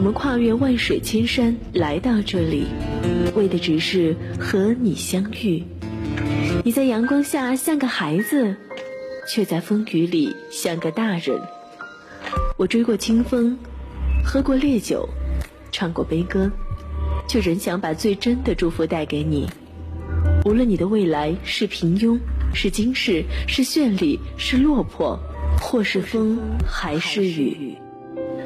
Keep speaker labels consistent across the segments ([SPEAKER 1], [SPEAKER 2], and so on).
[SPEAKER 1] 我们跨越万水千山来到这里，为的只是和你相遇。你在阳光下像个孩子，却在风雨里像个大人。我追过清风，喝过烈酒，唱过悲歌，却仍想把最真的祝福带给你。无论你的未来是平庸，是惊世，是绚丽，是落魄，或是风，还是雨。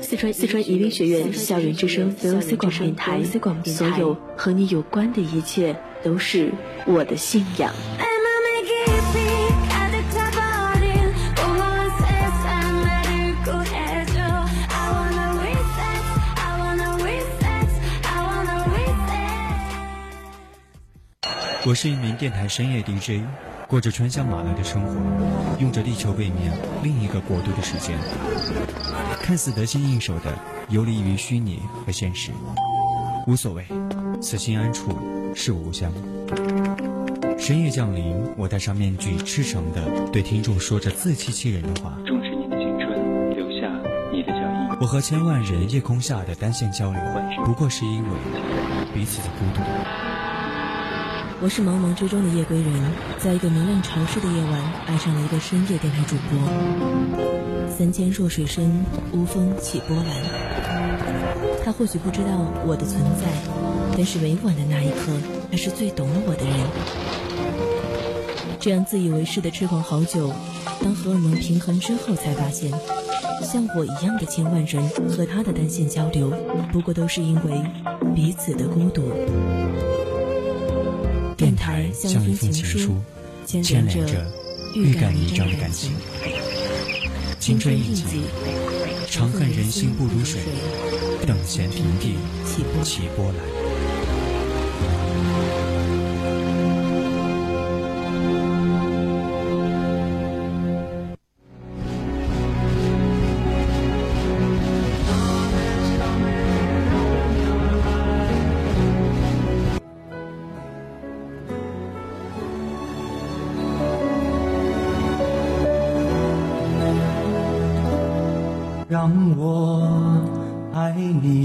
[SPEAKER 1] 四川四川宜宾学院校园之声 VOC 广播电台，所有和你有关的一切都是我的信仰。
[SPEAKER 2] 我是一名电台深夜 DJ，过着穿香马来的生活，用着地球背面另一个国度的时间。看似得心应手的游离于虚拟和现实，无所谓，此心安处是吾乡。深夜降临，我戴上面具，赤诚的对听众说着自欺欺人的话。
[SPEAKER 3] 重视你的青春，留下你的脚印。
[SPEAKER 2] 我和千万人夜空下的单线交流，不过是因为彼此的孤独。
[SPEAKER 4] 我是茫茫之中的夜归人，在一个明亮潮湿的夜晚，爱上了一个深夜电台主播。三千弱水深，无风起波澜。他或许不知道我的存在，但是委婉的那一刻，他是最懂了我的人。这样自以为是的痴狂好久，当荷尔蒙平衡之后，才发现，像我一样的千万人和他的单线交流，不过都是因为彼此的孤独。
[SPEAKER 2] 电台像一封情书，牵连着欲盖弥彰的感情。青春印记，长恨人心不如水，等闲平地起波。澜。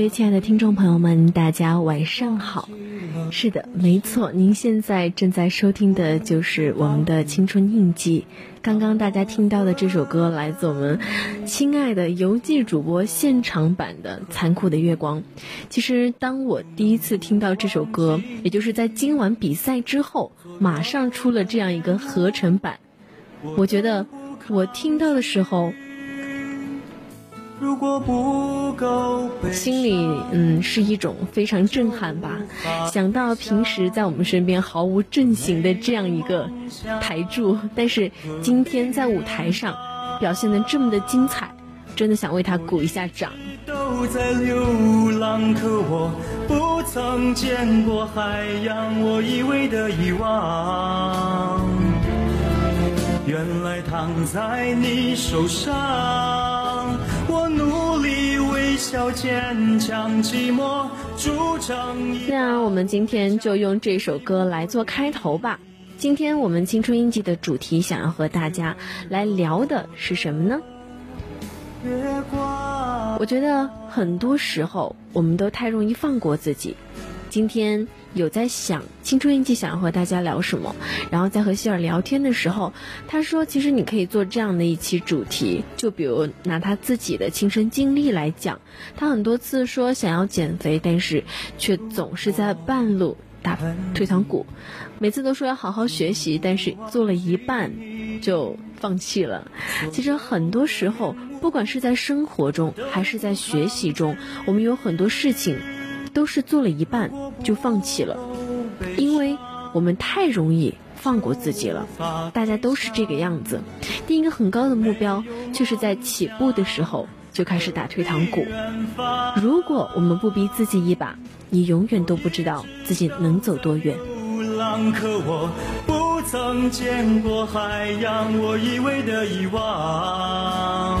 [SPEAKER 1] 位亲爱的听众朋友们，大家晚上好。是的，没错，您现在正在收听的就是我们的青春印记。刚刚大家听到的这首歌来自我们亲爱的游记主播现场版的《残酷的月光》。其实，当我第一次听到这首歌，也就是在今晚比赛之后，马上出了这样一个合成版。我觉得我听到的时候，
[SPEAKER 5] 如果不够
[SPEAKER 1] 心里嗯是一种非常震撼吧。想到平时在我们身边毫无阵型的这样一个台柱，但是今天在舞台上表现的这么的精彩，真的想为他鼓一下掌。
[SPEAKER 5] 都在流浪，可我不曾见过海洋，我以为的遗忘，原来躺在你手上。
[SPEAKER 1] 那我们今天就用这首歌来做开头吧。今天我们青春印记的主题想要和大家来聊的是什么呢？我觉得很多时候我们都太容易放过自己。今天有在想青春印记想要和大家聊什么，然后在和希尔聊天的时候，他说其实你可以做这样的一期主题，就比如拿他自己的亲身经历来讲，他很多次说想要减肥，但是却总是在半路打退堂鼓，每次都说要好好学习，但是做了一半就放弃了。其实很多时候，不管是在生活中还是在学习中，我们有很多事情都是做了一半就放弃了，因为我们太容易放过自己了。大家都是这个样子，定一个很高的目标，却是在起步的时候就开始打退堂鼓。如果我们不逼自己一把，你永远都不知道自己能走多远。
[SPEAKER 5] 海洋，我以为的遗忘，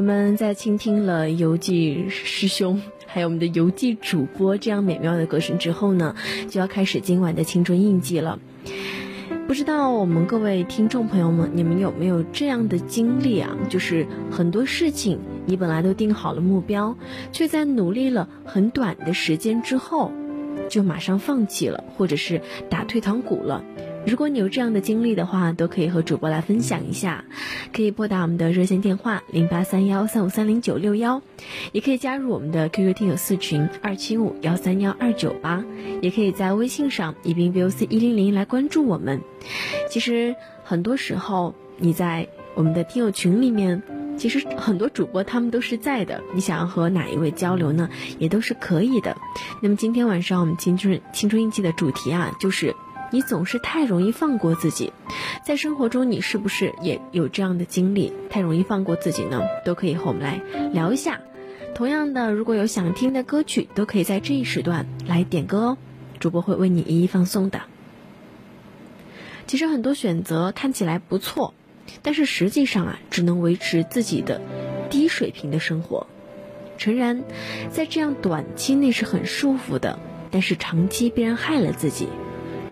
[SPEAKER 5] 我们
[SPEAKER 1] 在倾听了游记师兄还有我们的游记主播这样美妙的歌声之后呢，就要开始今晚的青春印记了。不知道我们各位听众朋友们，你们有没有这样的经历啊？就是很多事情你本来都定好了目标，却在努力了很短的时间之后，就马上放弃了，或者是打退堂鼓了。如果你有这样的经历的话，都可以和主播来分享一下，可以拨打我们的热线电话零八三幺三五三零九六幺，也可以加入我们的 QQ 听友四群二七五幺三幺二九八，也可以在微信上宜宾 VOC 一零零来关注我们。其实很多时候你在我们的听友群里面，其实很多主播他们都是在的，你想要和哪一位交流呢，也都是可以的。那么今天晚上我们青春青春印记的主题啊，就是。你总是太容易放过自己，在生活中你是不是也有这样的经历？太容易放过自己呢？都可以和我们来聊一下。同样的，如果有想听的歌曲，都可以在这一时段来点歌哦，主播会为你一一放送的。其实很多选择看起来不错，但是实际上啊，只能维持自己的低水平的生活。诚然，在这样短期内是很舒服的，但是长期必然害了自己。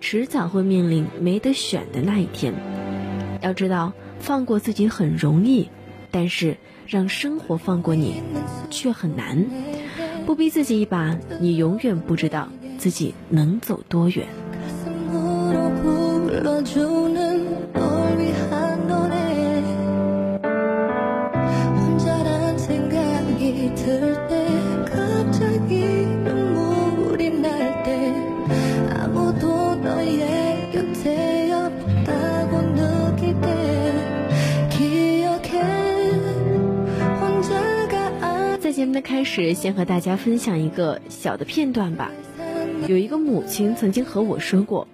[SPEAKER 1] 迟早会面临没得选的那一天。要知道，放过自己很容易，但是让生活放过你却很难。不逼自己一把，你永远不知道自己能走多远。节目的开始，先和大家分享一个小的片段吧。有一个母亲曾经和我说过，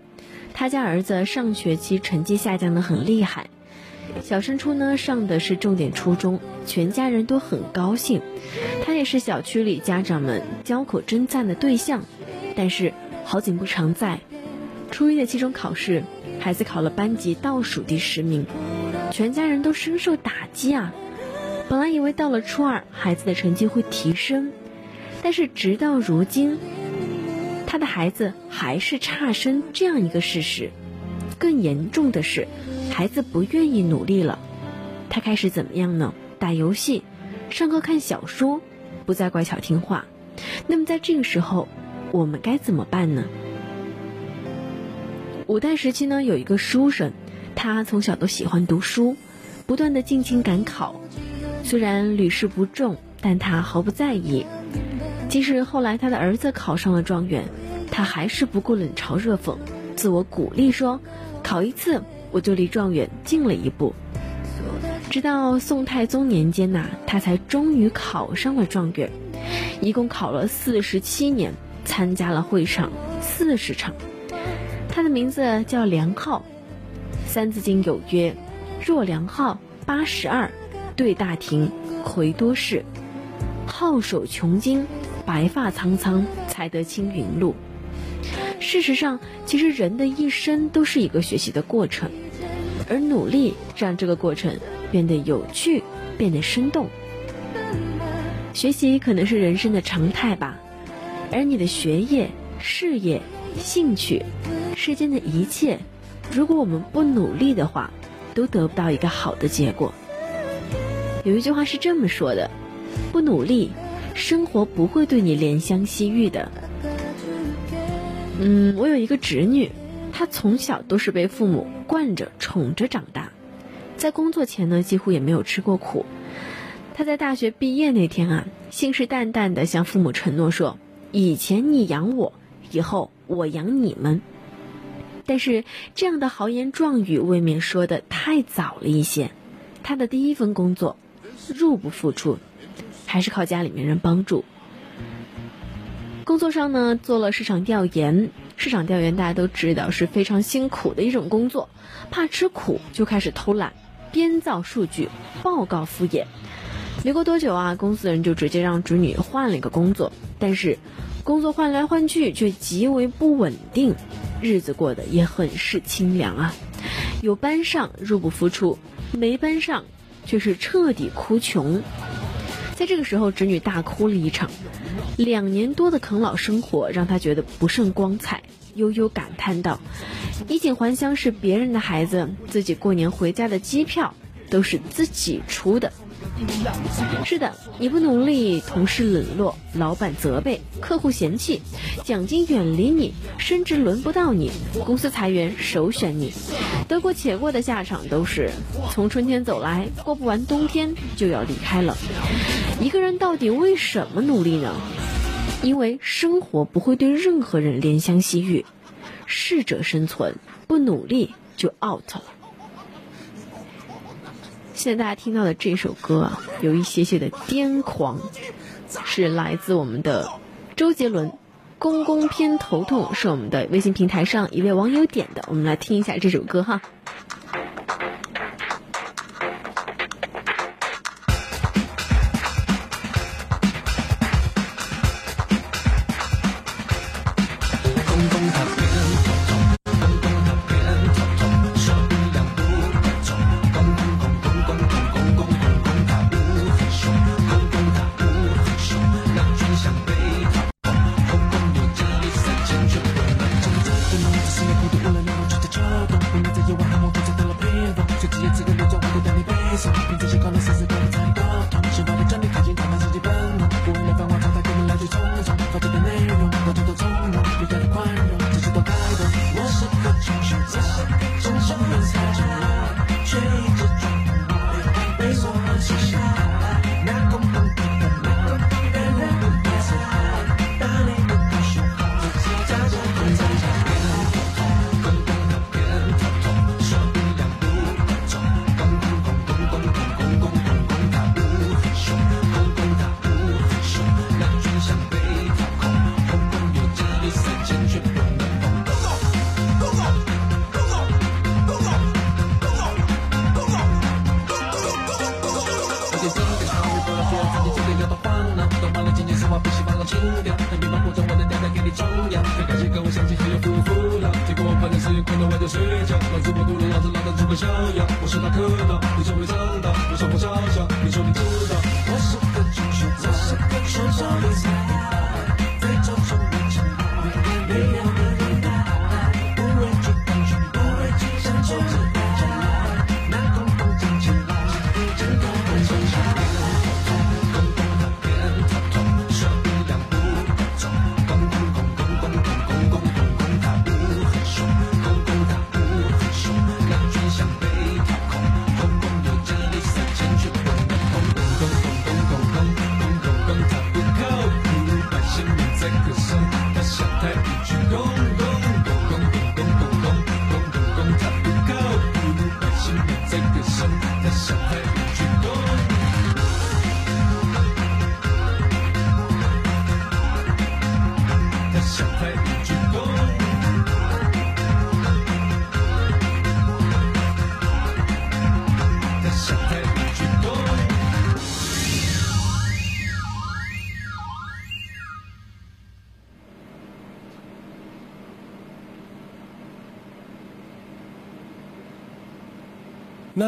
[SPEAKER 1] 他家儿子上学期成绩下降的很厉害，小升初呢上的是重点初中，全家人都很高兴，他也是小区里家长们交口称赞的对象。但是好景不常在，初一的期中考试，孩子考了班级倒数第十名，全家人都深受打击啊。本来以为到了初二，孩子的成绩会提升，但是直到如今，他的孩子还是差生这样一个事实。更严重的是，孩子不愿意努力了，他开始怎么样呢？打游戏，上课看小说，不再乖巧听话。那么在这个时候，我们该怎么办呢？五代时期呢，有一个书生，他从小都喜欢读书，不断的进京赶考。虽然屡试不中，但他毫不在意。即使后来他的儿子考上了状元，他还是不顾冷嘲热讽，自我鼓励说：“考一次，我就离状元近了一步。”直到宋太宗年间呐，他才终于考上了状元，一共考了四十七年，参加了会场四十场。他的名字叫梁浩，《三字经》有曰：“若梁浩八十二。”对大庭，魁多士，皓首穷经，白发苍苍，才得青云路。事实上，其实人的一生都是一个学习的过程，而努力让这个过程变得有趣，变得生动。学习可能是人生的常态吧，而你的学业、事业、兴趣，世间的一切，如果我们不努力的话，都得不到一个好的结果。有一句话是这么说的：不努力，生活不会对你怜香惜玉的。嗯，我有一个侄女，她从小都是被父母惯着、宠着长大，在工作前呢，几乎也没有吃过苦。她在大学毕业那天啊，信誓旦旦地向父母承诺说：“以前你养我，以后我养你们。”但是这样的豪言壮语未免说的太早了一些。她的第一份工作。入不敷出，还是靠家里面人帮助。工作上呢，做了市场调研。市场调研大家都知道是非常辛苦的一种工作，怕吃苦就开始偷懒，编造数据，报告敷衍。没过多久啊，公司人就直接让侄女换了一个工作。但是，工作换来换去却极为不稳定，日子过得也很是清凉啊。有班上入不敷出，没班上。却是彻底哭穷。在这个时候，侄女大哭了一场。两年多的啃老生活让她觉得不甚光彩，悠悠感叹道：“衣锦还乡是别人的孩子，自己过年回家的机票都是自己出的。”是的，你不努力，同事冷落，老板责备，客户嫌弃，奖金远离你，升职轮不到你，公司裁员首选你，得过且过的下场都是从春天走来，过不完冬天就要离开了。一个人到底为什么努力呢？因为生活不会对任何人怜香惜玉，适者生存，不努力就 out 了。现在大家听到的这首歌啊，有一些些的癫狂，是来自我们的周杰伦，《公公偏头痛》是我们的微信平台上一位网友点的，我们来听一下这首歌哈。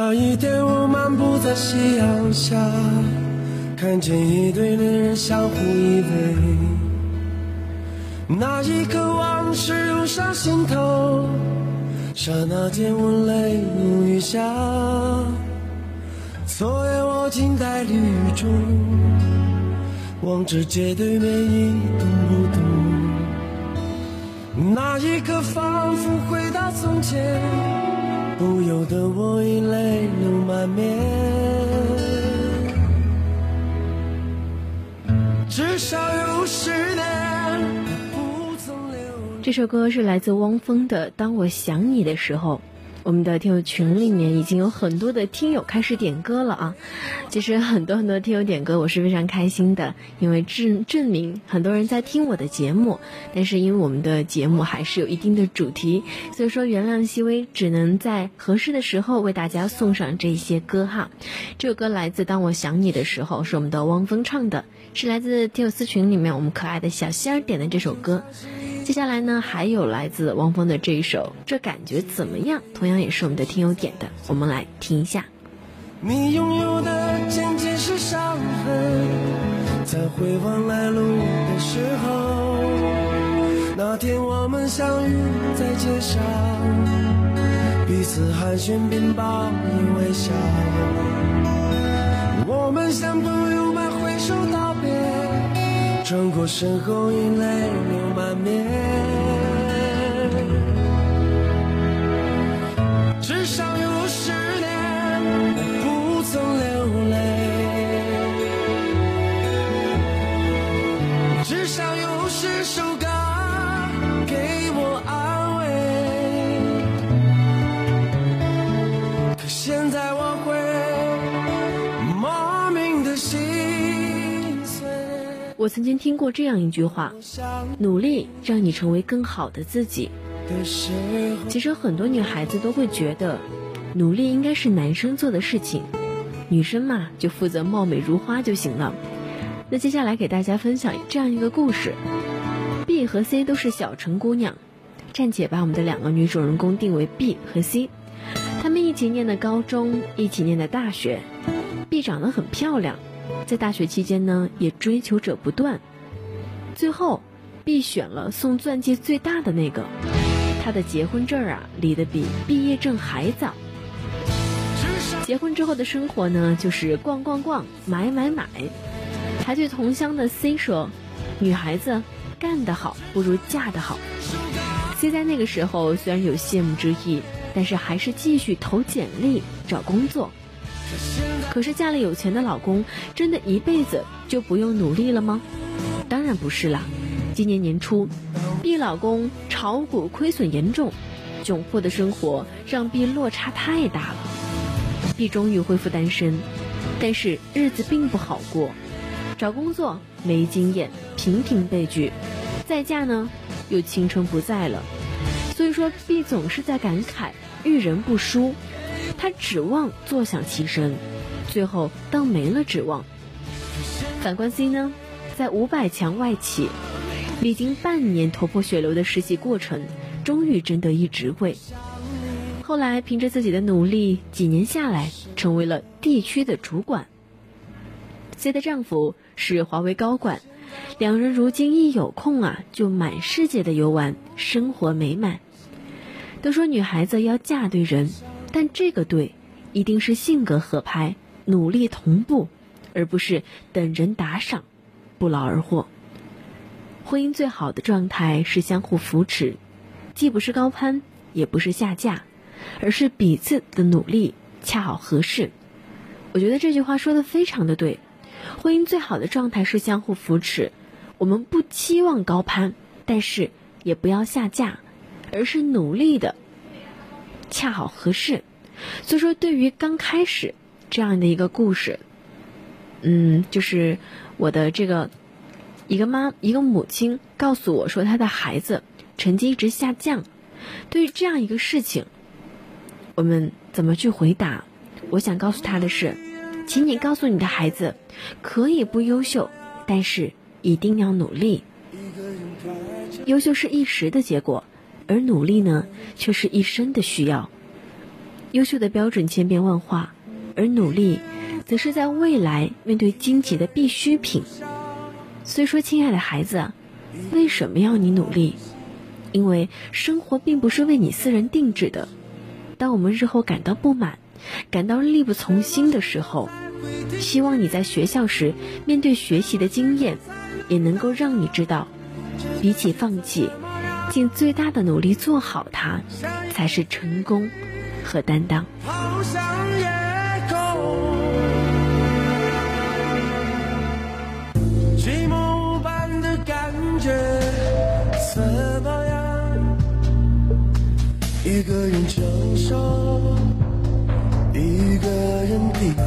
[SPEAKER 6] 那一天，我漫步在夕阳下，看见一对恋人相互依偎。那一刻，往事涌上心头，刹那间我泪如雨下。昨夜我静在绿雨中，望着街对面一动不动。那一刻，仿佛回到从前。不由得我已泪流满面。至少有十年不曾流。
[SPEAKER 1] 这首歌是来自汪峰的《当我想你的时候》。我们的听友群里面已经有很多的听友开始点歌了啊！其实很多很多听友点歌，我是非常开心的，因为证证明很多人在听我的节目。但是因为我们的节目还是有一定的主题，所以说原谅细微，只能在合适的时候为大家送上这些歌哈。这首歌来自《当我想你的时候》，是我们的汪峰唱的，是来自听友私群里面我们可爱的小仙儿点的这首歌。接下来呢，还有来自汪峰的这一首《这感觉怎么样》，同样也是我们的听友点的，我们来听一下。
[SPEAKER 6] 你拥有的仅仅是伤痕。在回望来路的时候，那天我们相遇在街上，彼此寒暄并报以微笑。我们像朋友般挥手道别，转过身后已泪流满面。我
[SPEAKER 1] 曾经听过这样一句话：努力让你成为更好的自己。其实很多女孩子都会觉得，努力应该是男生做的事情，女生嘛就负责貌美如花就行了。那接下来给大家分享这样一个故事：B 和 C 都是小城姑娘，暂且把我们的两个女主人公定为 B 和 C。她们一起念的高中，一起念的大学。B 长得很漂亮，在大学期间呢也追求者不断。最后，B 选了送钻戒最大的那个。他的结婚证啊，离得比毕业证还早。结婚之后的生活呢，就是逛逛逛，买买买。还对同乡的 C 说：“女孩子干得好，不如嫁得好。”C 在那个时候虽然有羡慕之意，但是还是继续投简历找工作。可是嫁了有钱的老公，真的一辈子就不用努力了吗？当然不是啦。今年年初，B 老公炒股亏损严重，窘迫的生活让 B 落差太大了。B 终于恢复单身，但是日子并不好过，找工作没经验，频频被拒，再嫁呢又青春不在了。所以说，B 总是在感慨遇人不淑，他指望坐享其成，最后当没了指望。反观 C 呢，在五百强外企。历经半年头破血流的实习过程，终于争得一职位。后来凭着自己的努力，几年下来成为了地区的主管。C 的丈夫是华为高管，两人如今一有空啊，就满世界的游玩，生活美满。都说女孩子要嫁对人，但这个对，一定是性格合拍、努力同步，而不是等人打赏，不劳而获。婚姻最好的状态是相互扶持，既不是高攀，也不是下嫁，而是彼此的努力恰好合适。我觉得这句话说的非常的对。婚姻最好的状态是相互扶持，我们不期望高攀，但是也不要下嫁，而是努力的恰好合适。所以说，对于刚开始这样的一个故事，嗯，就是我的这个。一个妈，一个母亲告诉我说，她的孩子成绩一直下降。对于这样一个事情，我们怎么去回答？我想告诉他的是，请你告诉你的孩子，可以不优秀，但是一定要努力。优秀是一时的结果，而努力呢，却是一生的需要。优秀的标准千变万化，而努力，则是在未来面对荆棘的必需品。所以说，亲爱的孩子，为什么要你努力？因为生活并不是为你私人定制的。当我们日后感到不满、感到力不从心的时候，希望你在学校时面对学习的经验，也能够让你知道，比起放弃，尽最大的努力做好它，才是成功和担当。
[SPEAKER 6] 怎么样？一个人承受，一个人抵抗，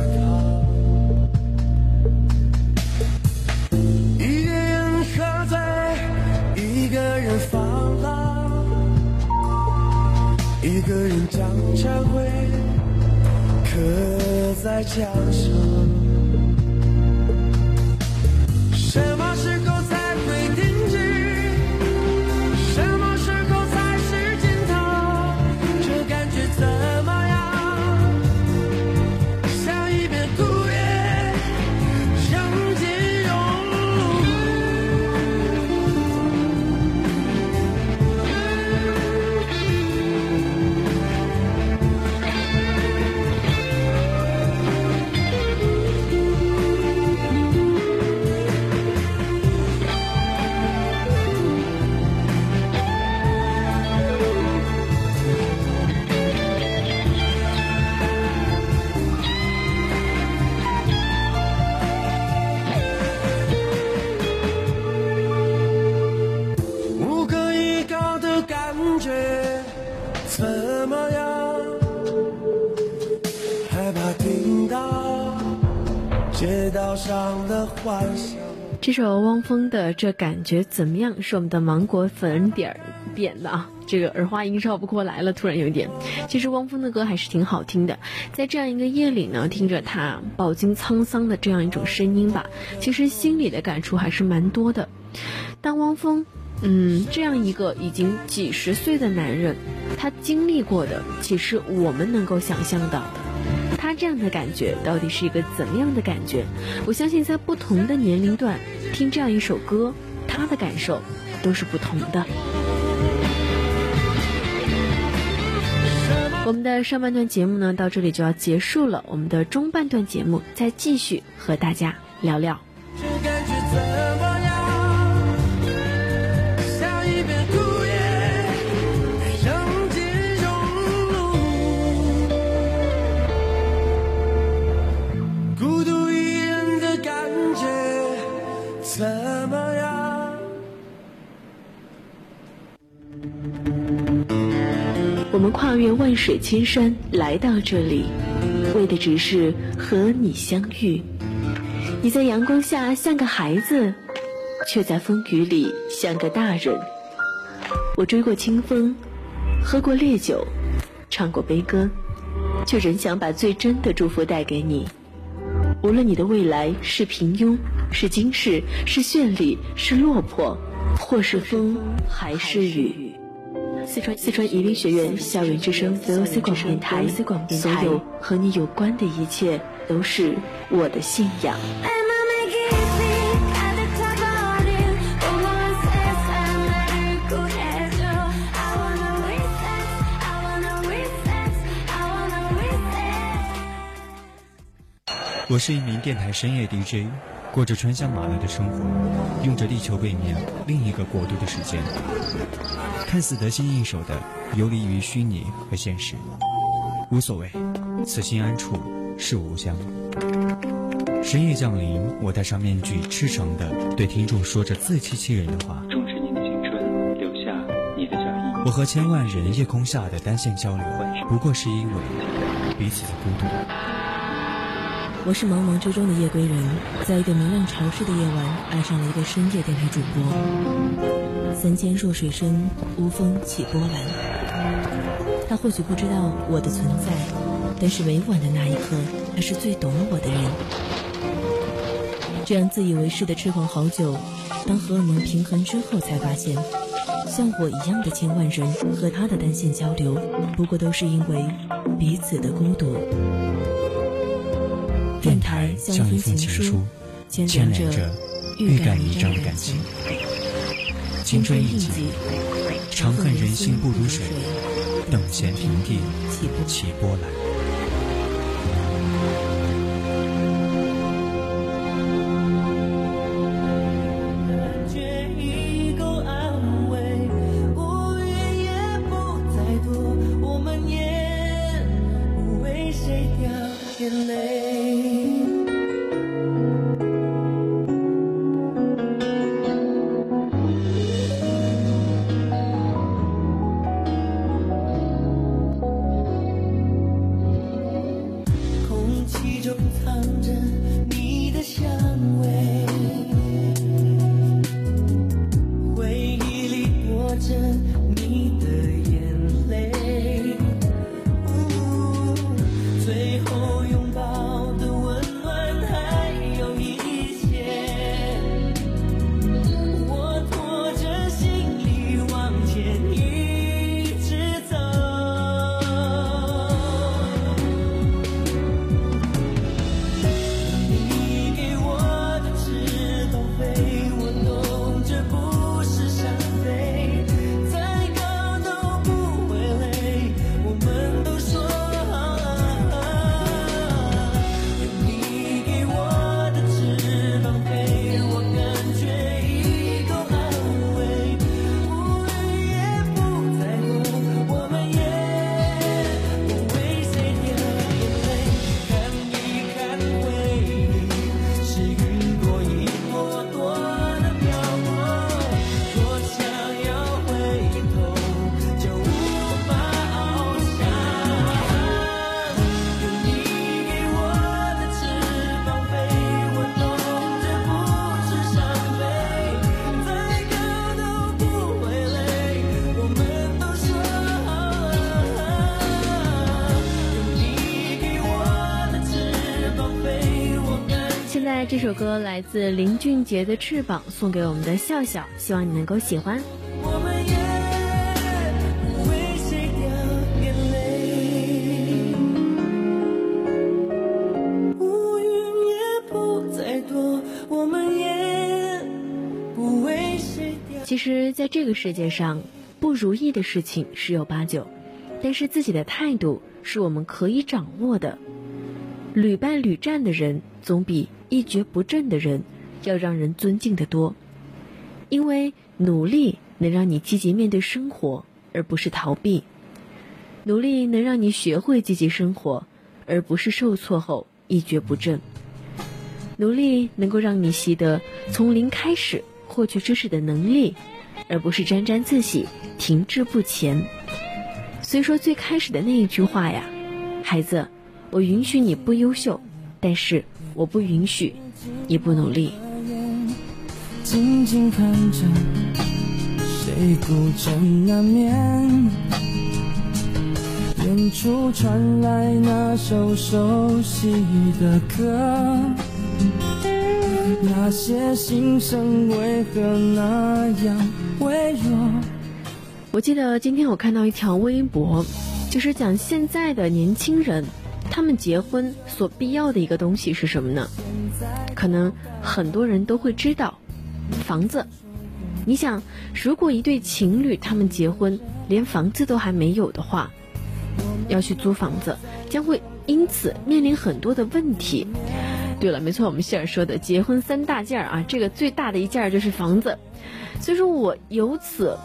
[SPEAKER 6] 一个人将忏悔刻在墙上。
[SPEAKER 1] 这首汪峰的《这感觉怎么样》是我们的芒果粉点儿点的啊，这个儿化音绕不过来了，突然有一点。其实汪峰的歌还是挺好听的，在这样一个夜里呢，听着他饱经沧桑的这样一种声音吧，其实心里的感触还是蛮多的。当汪峰，嗯，这样一个已经几十岁的男人，他经历过的，其实我们能够想象到的。他这样的感觉到底是一个怎么样的感觉？我相信在不同的年龄段听这样一首歌，他的感受都是不同的。我们的上半段节目呢，到这里就要结束了。我们的中半段节目再继续和大家聊聊。
[SPEAKER 6] 这感觉
[SPEAKER 1] 我们跨越万水千山来到这里，为的只是和你相遇。你在阳光下像个孩子，却在风雨里像个大人。我追过清风，喝过烈酒，唱过悲歌，却仍想把最真的祝福带给你。无论你的未来是平庸，是惊世，是绚丽，是落魄，或是风，还是雨。四川四川宜宾学院校园之声 VOC 广播电台，所有和你有关的一切都是我的信仰。
[SPEAKER 2] 我是一名电台深夜 DJ，过着穿香马来的生活，用着地球背面另一个国度的时间，看似得心应手的游离于虚拟和现实，无所谓，此心安处是吾乡。深夜降临，我戴上面具，赤诚的对听众说着自欺欺人的话。
[SPEAKER 3] 种植你的青春，留下你的脚印。
[SPEAKER 2] 我和千万人夜空下的单线交流，不过是因为彼此的孤独。
[SPEAKER 4] 我是茫茫之中的夜归人，在一个明亮潮湿的夜晚，爱上了一个深夜电台主播。三千弱水深，无风起波澜。他或许不知道我的存在，但是每晚的那一刻，他是最懂我的人。这样自以为是的痴狂好久，当荷尔蒙平衡之后，才发现，像我一样的千万人和他的单线交流，不过都是因为彼此的孤独。像一封情书，牵连着欲盖弥彰的感
[SPEAKER 2] 情。青春印记
[SPEAKER 4] 记，
[SPEAKER 2] 长恨人心不如水，等闲平地
[SPEAKER 4] 起波
[SPEAKER 2] 澜。
[SPEAKER 1] 首歌来自林俊杰的《翅膀》，送给我们的笑笑，希望你能够喜欢。
[SPEAKER 6] 我们也不为谁掉眼泪，乌云也不再多，我们也不为谁掉。
[SPEAKER 1] 其实，在这个世界上，不如意的事情十有八九，但是自己的态度是我们可以掌握的。屡败屡战的人，总比一蹶不振的人要让人尊敬的多。因为努力能让你积极面对生活，而不是逃避；努力能让你学会积极生活，而不是受挫后一蹶不振。努力能够让你习得从零开始获取知识的能力，而不是沾沾自喜、停滞不前。虽说最开始的那一句话呀，孩子，我允许你不优秀，但是我不允许你不努力。
[SPEAKER 6] 静静看着谁孤枕难眠，远处传来那首熟悉的歌，那些心声为何那样微弱？
[SPEAKER 1] 我记得今天我看到一条微博，就是讲现在的年轻人，他们结婚所必要的一个东西是什么呢？可能很多人都会知道，房子。你想，如果一对情侣他们结婚连房子都还没有的话，要去租房子，将会因此面临很多的问题。对了，没错，我们希尔说的结婚三大件儿啊，这个最大的一件儿就是房子。所以说我由此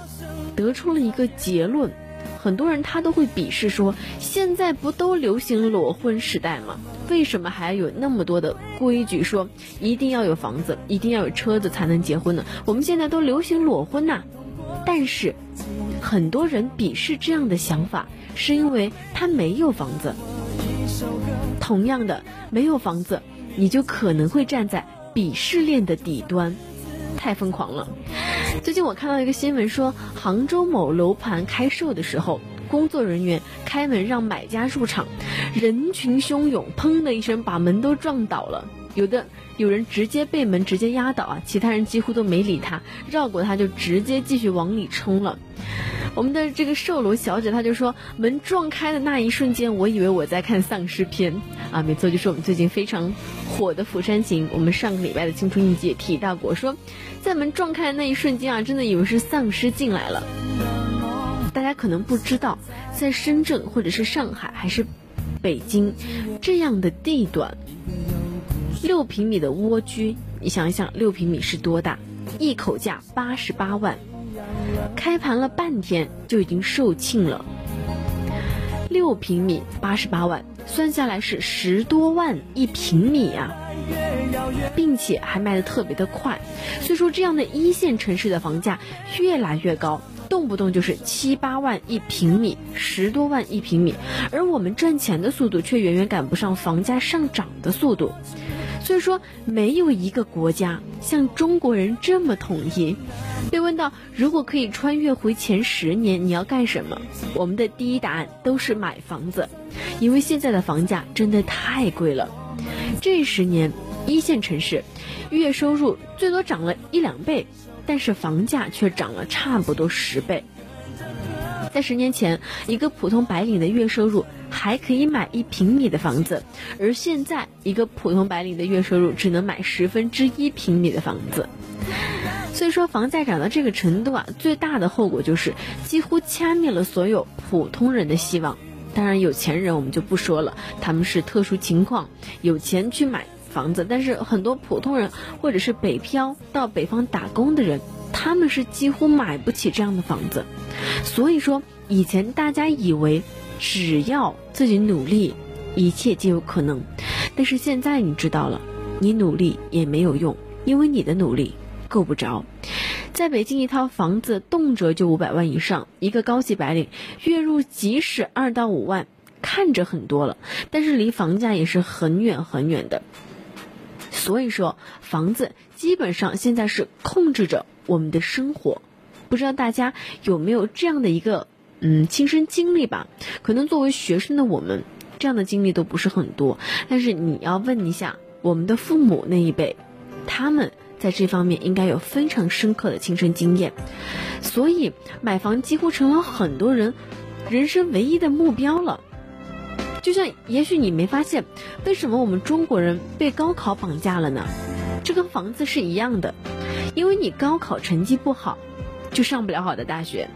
[SPEAKER 1] 得出了一个结论，很多人他都会鄙视说，现在不都流行裸婚时代吗？为什么还有那么多的规矩说一定要有房子，一定要有车子才能结婚呢？我们现在都流行裸婚呐、但是很多人鄙视这样的想法，是因为他没有房子。同样的，没有房子，你就可能会站在鄙视链的底端，太疯狂了。最近我看到一个新闻说，杭州某楼盘开售的时候，工作人员开门让买家入场，人群汹涌，砰的一声把门都撞倒了。有的有人直接被门直接压倒啊，其他人几乎都没理他，绕过他就直接继续往里冲了。我们的这个售楼小姐，她就说门撞开的那一瞬间，我以为我在看丧尸片啊，没错，就是我们最近非常火的《釜山行》。我们上个礼拜的青春一集也提到过，说在门撞开的那一瞬间啊，真的以为是丧尸进来了。大家可能不知道，在深圳或者是上海还是北京这样的地段，六平米的蜗居，你想一想，六平米是多大？一口价八十八万。开盘了半天就已经售罄了，六平米八十八万，算下来是十多万一平米啊，并且还卖的特别的快，所以说这样的一线城市的房价越来越高，动不动就是七八万一平米，十多万一平米，而我们赚钱的速度却远远赶不上房价上涨的速度。所以说，没有一个国家像中国人这么统一。被问到如果可以穿越回前十年，你要干什么？我们的第一答案都是买房子，因为现在的房价真的太贵了。这十年，一线城市月收入最多涨了一两倍，但是房价却涨了差不多十倍。在十年前，一个普通白领的月收入还可以买一平米的房子，而现在一个普通白领的月收入只能买十分之一平米的房子。所以说，房价涨到这个程度啊，最大的后果就是几乎掐灭了所有普通人的希望。当然，有钱人我们就不说了，他们是特殊情况，有钱去买房子。但是很多普通人或者是北漂到北方打工的人，他们是几乎买不起这样的房子。所以说，以前大家以为只要自己努力，一切皆有可能。但是现在你知道了，你努力也没有用，因为你的努力够不着。在北京，一套房子动辄就五百万以上，一个高级白领月入即使二到五万，看着很多了，但是离房价也是很远很远的。所以说，房子基本上现在是控制着我们的生活。不知道大家有没有这样的一个嗯亲身经历吧？可能作为学生的我们，这样的经历都不是很多。但是你要问一下我们的父母那一辈，他们在这方面应该有非常深刻的亲身经验，所以买房几乎成了很多人人生唯一的目标了。就像，也许你没发现，为什么我们中国人被高考绑架了呢？这跟房子是一样的，因为你高考成绩不好，就上不了好的大学。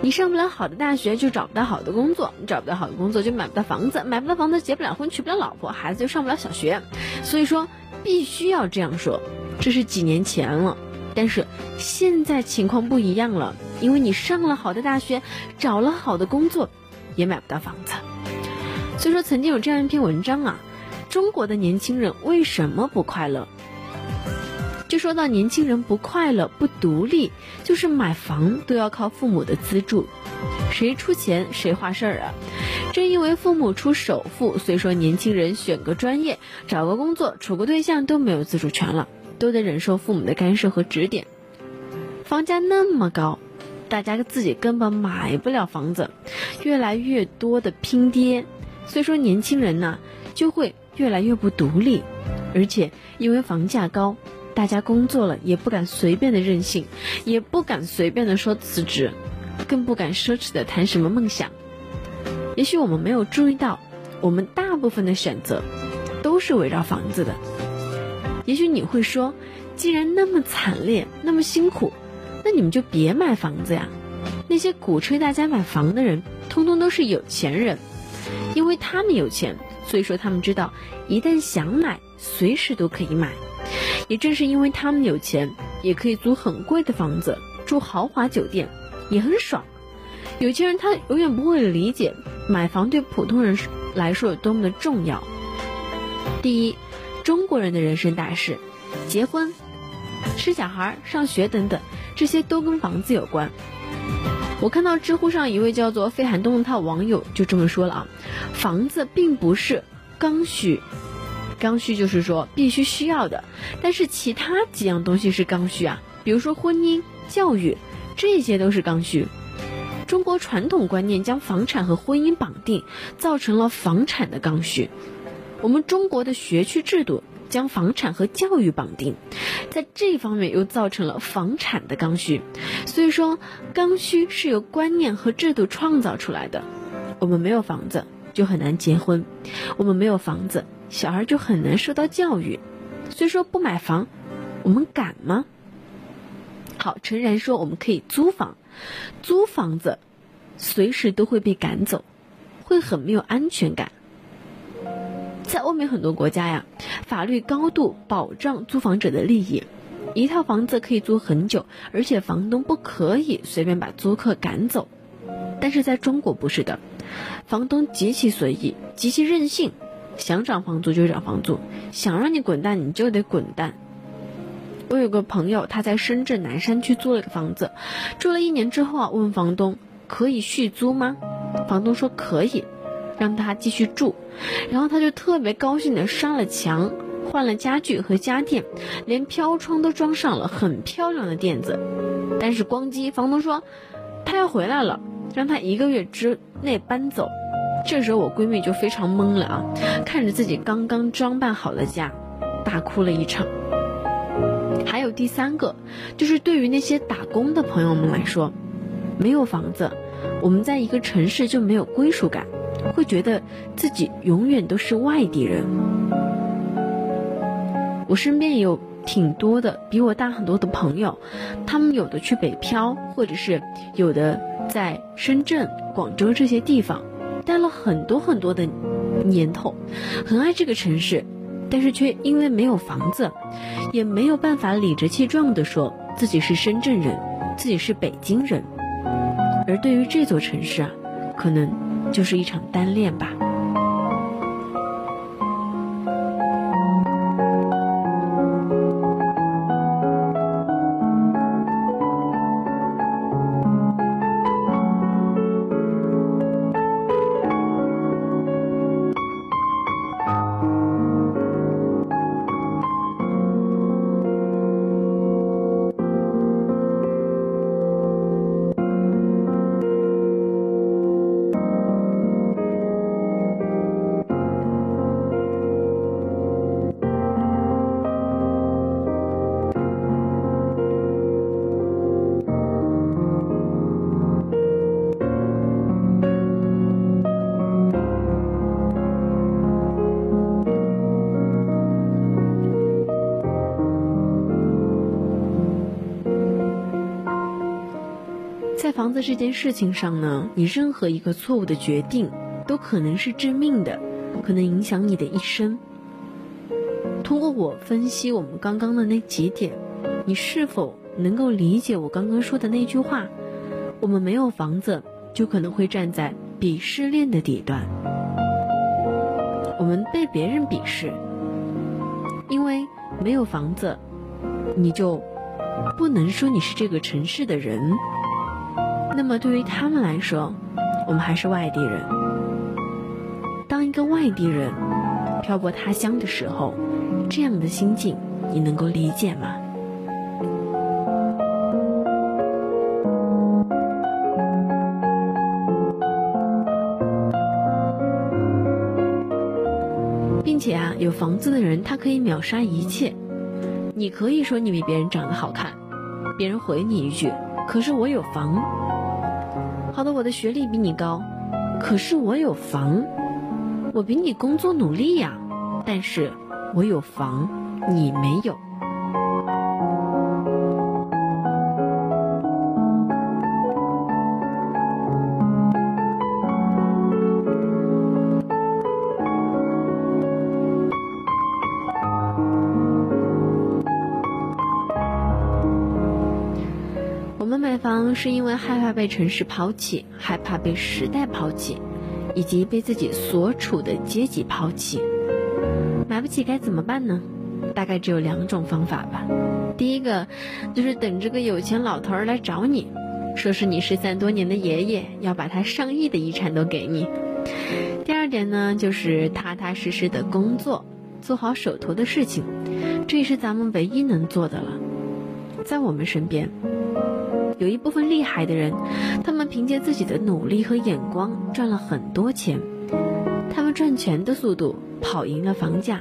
[SPEAKER 1] 你上不了好的大学，就找不到好的工作；你找不到好的工作，就买不到房子；买不到房子，结不了婚，娶不了老婆，孩子就上不了小学。所以说，必须要这样说。这是几年前了，但是现在情况不一样了，因为你上了好的大学，找了好的工作，也买不到房子。所以说，曾经有这样一篇文章啊，中国的年轻人为什么不快乐？就说到年轻人不快乐、不独立，就是买房都要靠父母的资助，谁出钱谁话事儿啊。正因为父母出首付，所以说年轻人选个专业、找个工作、处个对象都没有自主权了，都得忍受父母的干涉和指点。房价那么高，大家自己根本买不了房子，越来越多的拼爹。所以说，年轻人呢就会越来越不独立，而且因为房价高，大家工作了也不敢随便的任性，也不敢随便的说辞职，更不敢奢侈的谈什么梦想。也许我们没有注意到，我们大部分的选择都是围绕房子的。也许你会说，既然那么惨烈，那么辛苦，那你们就别买房子呀。那些鼓吹大家买房的人，通通都是有钱人。因为他们有钱，所以说他们知道，一旦想买，随时都可以买。也正是因为他们有钱，也可以租很贵的房子，住豪华酒店，也很爽。有钱人他永远不会理解买房对普通人来说有多么的重要。第一，中国人的人生大事，结婚、生小孩、上学等等，这些都跟房子有关。我看到知乎上一位叫做费寒冬的网友就这么说了啊，房子并不是刚需，刚需就是说必须需要的，但是其他几样东西是刚需啊，比如说婚姻、教育，这些都是刚需。中国传统观念将房产和婚姻绑定，造成了房产的刚需。我们中国的学区制度。将房产和教育绑定，在这方面又造成了房产的刚需。所以说，刚需是由观念和制度创造出来的。我们没有房子，就很难结婚；我们没有房子，小孩就很难受到教育。所以说，不买房，我们敢吗？好，诚然说我们可以租房，租房子随时都会被赶走，会很没有安全感。在欧美很多国家呀，法律高度保障租房者的利益，一套房子可以租很久，而且房东不可以随便把租客赶走。但是在中国不是的，房东极其随意，极其任性，想涨房租就涨房租，想让你滚蛋你就得滚蛋。我有个朋友，他在深圳南山区租了个房子，住了一年之后啊，问房东可以续租吗？房东说可以。让他继续住，然后他就特别高兴的刷了墙，换了家具和家电，连飘窗都装上了，很漂亮的垫子。但是咣叽，房东说他要回来了，让他一个月之内搬走。这时候我闺蜜就非常懵了啊，看着自己刚刚装扮好的家，大哭了一场。还有第三个，就是对于那些打工的朋友们来说，没有房子，我们在一个城市就没有归属感。会觉得自己永远都是外地人。我身边也有挺多的比我大很多的朋友，他们有的去北漂，或者是有的在深圳、广州这些地方待了很多很多的年头，很爱这个城市，但是却因为没有房子，也没有办法理直气壮地说自己是深圳人，自己是北京人。而对于这座城市啊，可能。就是一场单恋吧。房子这件事情上呢，你任何一个错误的决定都可能是致命的，可能影响你的一生。通过我分析我们刚刚的那几点，你是否能够理解我刚刚说的那句话？我们没有房子，就可能会站在鄙视链的底端，我们被别人鄙视，因为没有房子，你就不能说你是这个城市的人。那么对于他们来说，我们还是外地人。当一个外地人漂泊他乡的时候，这样的心境，你能够理解吗？并且啊，有房子的人他可以秒杀一切。你可以说你比别人长得好看，别人回你一句：“可是我有房。”好的，我的学历比你高，可是我有房。我比你工作努力呀，但是我有房，你没有。是因为害怕被城市抛弃，害怕被时代抛弃，以及被自己所处的阶级抛弃。买不起该怎么办呢？大概只有两种方法吧。第一个就是等这个有钱老头儿来找你，说是你失散多年的爷爷，要把他上亿的遗产都给你。第二点呢，就是踏踏实实的工作，做好手头的事情，这也是咱们唯一能做的了。在我们身边。有一部分厉害的人，他们凭借自己的努力和眼光赚了很多钱，他们赚钱的速度跑赢了房价。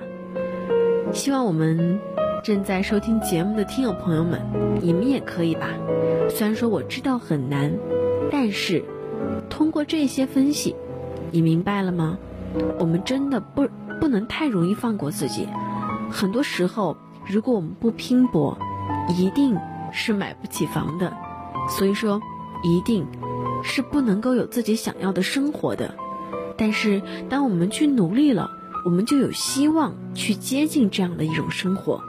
[SPEAKER 1] 希望我们正在收听节目的听友朋友们，你们也可以吧。虽然说我知道很难，但是通过这些分析，你明白了吗？我们真的不不能太容易放过自己。很多时候，如果我们不拼搏，一定是买不起房的。所以说，一定是不能够有自己想要的生活的。但是，当我们去努力了，我们就有希望去接近这样的一种生活。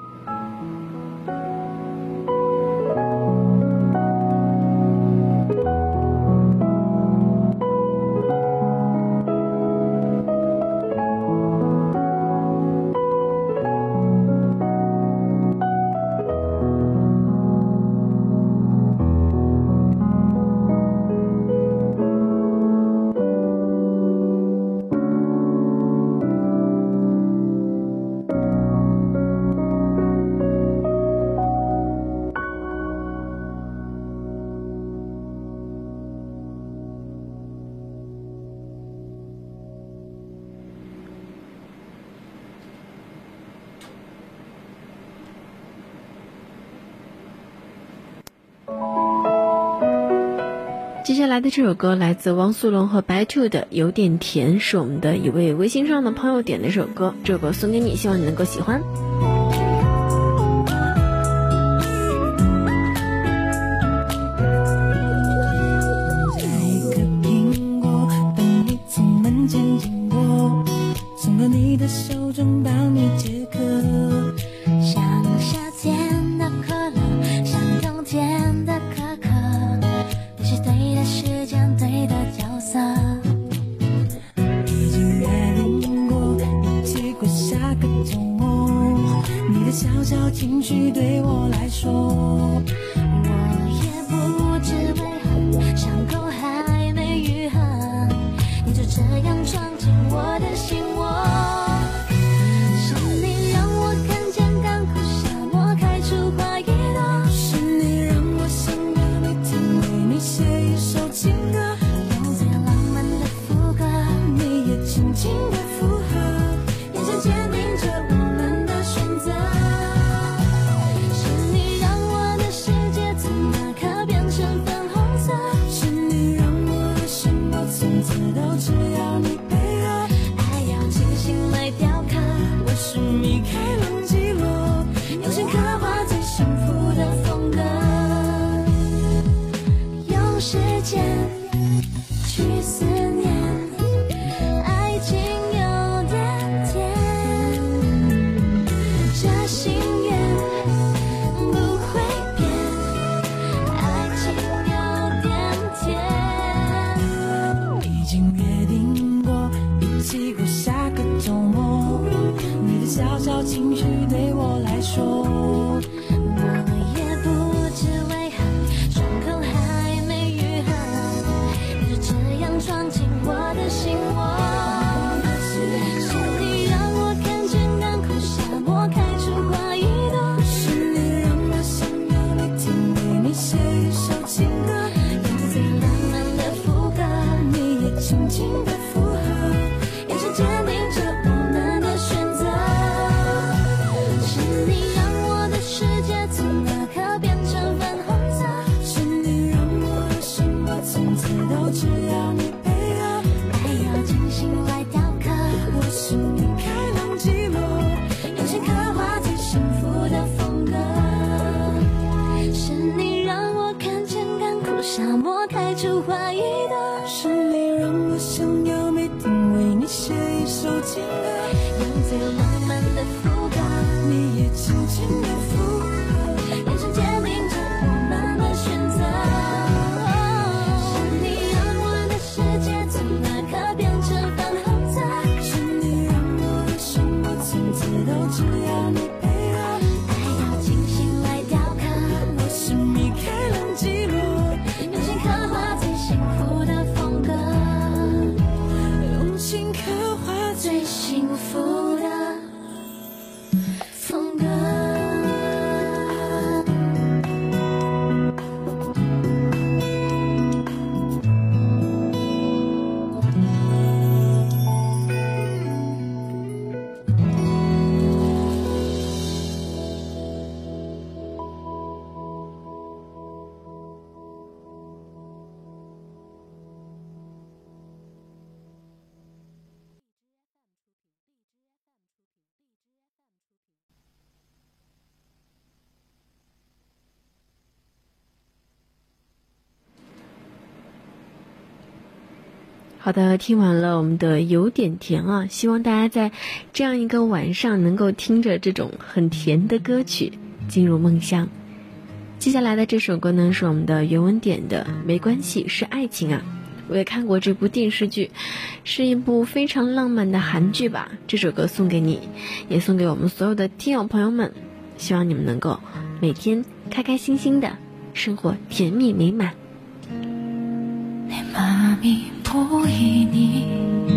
[SPEAKER 1] 来的这首歌来自汪苏泷和白兔的《有点甜》，是我们的一位微信上的朋友点的一首歌，这首歌送给你，希望你能够喜欢。
[SPEAKER 7] 这样闯进我的心。最幸福的
[SPEAKER 1] 好的，听完了我们的有点甜啊，希望大家在这样一个晚上能够听着这种很甜的歌曲进入梦乡。接下来的这首歌呢是我们的原文点的，没关系，是爱情啊。我也看过这部电视剧，是一部非常浪漫的韩剧吧。这首歌送给你，也送给我们所有的听友朋友们，希望你们能够每天开开心心的生活，甜蜜美满。
[SPEAKER 8] 내 맘이 보이니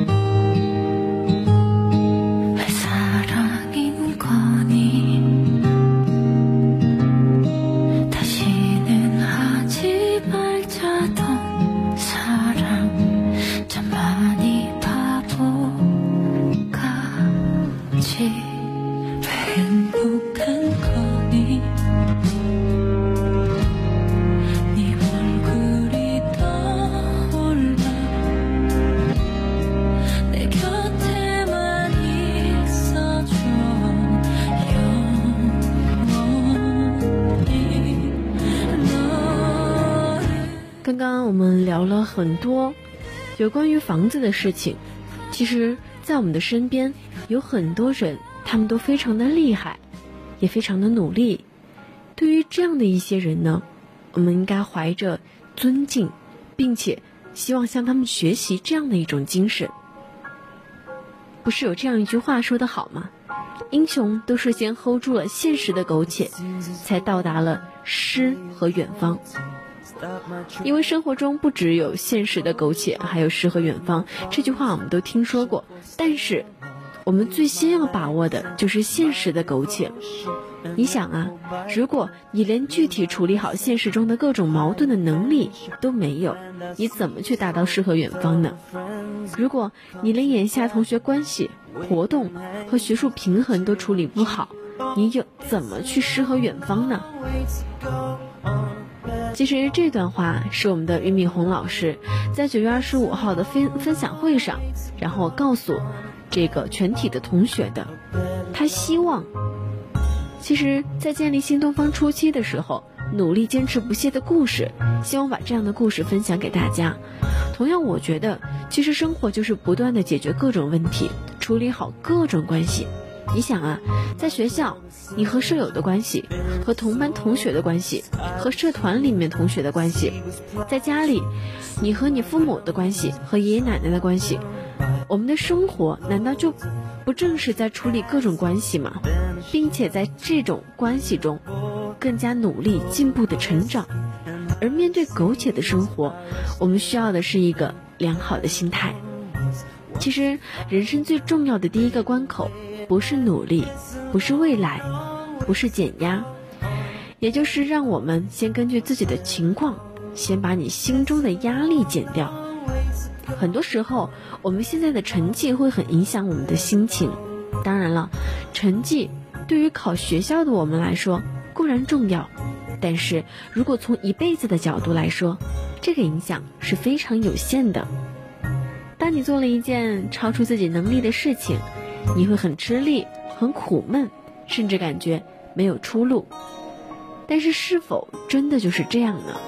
[SPEAKER 1] 刚刚我们聊了很多有关于房子的事情，其实，在我们的身边有很多人，他们都非常的厉害，也非常的努力。对于这样的一些人呢，我们应该怀着尊敬，并且希望向他们学习这样的一种精神。不是有这样一句话说得好吗？英雄都是先 hold 住了现实的苟且，才到达了诗和远方。因为生活中不只有现实的苟且，还有诗和远方。这句话我们都听说过，但是我们最先要把握的就是现实的苟且。你想啊，如果你连具体处理好现实中的各种矛盾的能力都没有，你怎么去达到诗和远方呢？如果你连眼下同学关系、活动和学术平衡都处理不好，你又怎么去诗和远方呢？其实这段话是我们的俞敏洪老师在九月二十五号的分分享会上，然后告诉这个全体的同学的。他希望，其实，在建立新东方初期的时候，努力坚持不懈的故事，希望把这样的故事分享给大家。同样，我觉得其实生活就是不断的解决各种问题，处理好各种关系。你想啊，在学校，你和舍友的关系，和同班同学的关系，和社团里面同学的关系；在家里，你和你父母的关系，和爷爷奶奶的关系。我们的生活难道就不正是在处理各种关系吗？并且在这种关系中，更加努力进步的成长。而面对苟且的生活，我们需要的是一个良好的心态。其实，人生最重要的第一个关口。不是努力，不是未来，不是减压，也就是让我们先根据自己的情况，先把你心中的压力减掉。很多时候，我们现在的成绩会很影响我们的心情。当然了，成绩对于考学校的我们来说固然重要，但是如果从一辈子的角度来说，这个影响是非常有限的。当你做了一件超出自己能力的事情，你会很吃力，很苦闷，甚至感觉没有出路。但是，是否真的就是这样呢？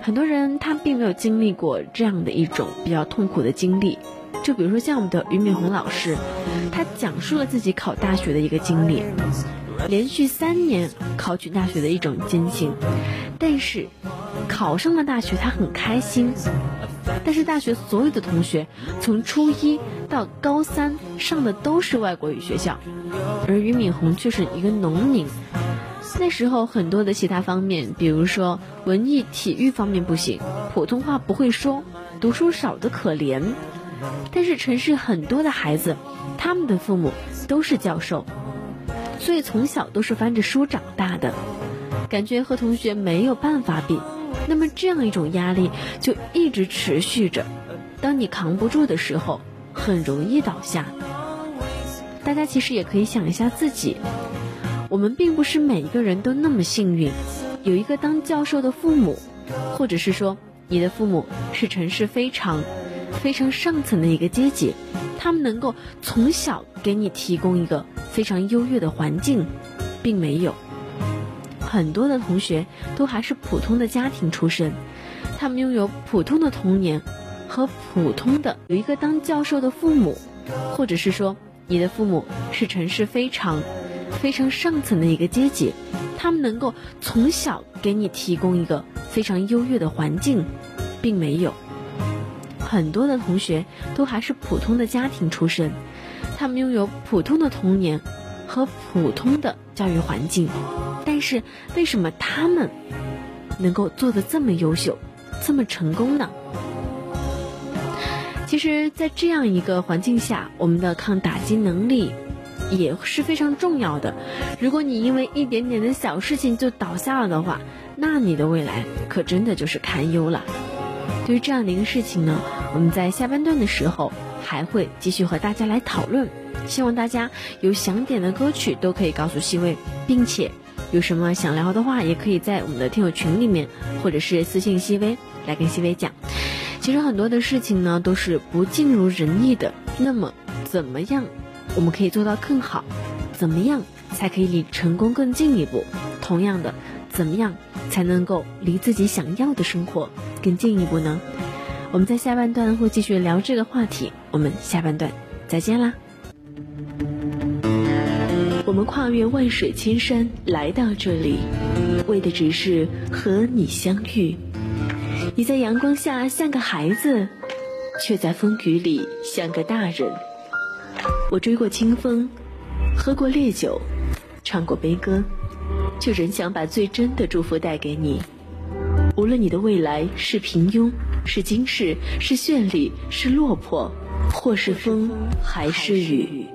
[SPEAKER 1] 很多人他并没有经历过这样的一种比较痛苦的经历。就比如说像我们的俞敏洪老师，他讲述了自己考大学的一个经历，连续三年考取大学的一种艰辛。但是，考上了大学，他很开心。但是大学所有的同学从初一到高三上的都是外国语学校，而俞敏洪却是一个农民。那时候很多的其他方面，比如说文艺、体育方面不行，普通话不会说，读书少得可怜。但是城市很多的孩子，他们的父母都是教授，所以从小都是翻着书长大的，感觉和同学没有办法比。那么这样一种压力就一直持续着，当你扛不住的时候，很容易倒下。大家其实也可以想一下自己，我们并不是每一个人都那么幸运，有一个当教授的父母，或者是说你的父母是城市非常非常上层的一个阶级，他们能够从小给你提供一个非常优越的环境，并没有。很多的同学都还是普通的家庭出身，他们拥有普通的童年和普通的有一个当教授的父母，或者是说你的父母是城市非常非常上层的一个阶级，他们能够从小给你提供一个非常优越的环境，并没有。很多的同学都还是普通的家庭出身，他们拥有普通的童年和普通的教育环境。但是为什么他们能够做的这么优秀，这么成功呢？其实，在这样一个环境下，我们的抗打击能力也是非常重要的。如果你因为一点点的小事情就倒下了的话，那你的未来可真的就是堪忧了。对于这样的一个事情呢，我们在下半段的时候还会继续和大家来讨论。希望大家有想点的歌曲都可以告诉西魏，并且。有什么想聊的话，也可以在我们的听友群里面，或者是私信西微来跟西微讲。其实很多的事情呢，都是不尽如人意的。那么，怎么样我们可以做到更好？怎么样才可以离成功更进一步？同样的，怎么样才能够离自己想要的生活更进一步呢？我们在下半段会继续聊这个话题。我们下半段再见啦！我们跨越万水千山来到这里，为的只是和你相遇。你在阳光下像个孩子，却在风雨里像个大人。我追过清风，喝过烈酒，唱过悲歌，却仍想把最真的祝福带给你。无论你的未来是平庸，是惊世，是绚丽，是落魄，或是风，还是雨。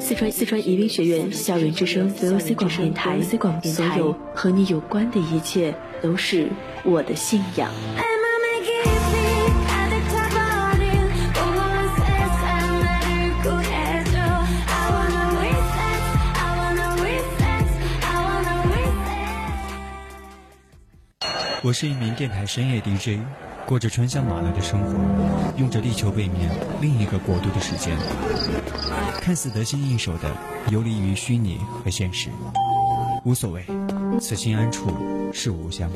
[SPEAKER 1] 四川四川宜宾学院校园之声 VOC 广播电台，所有和你有关的一切都是我的信仰。
[SPEAKER 2] 我是一名电台深夜 DJ，过着春香马来的生活，用着地球背面另一个国度的时间，看似得心应手的游离于虚拟和现实，无所谓。此心安处是吾乡。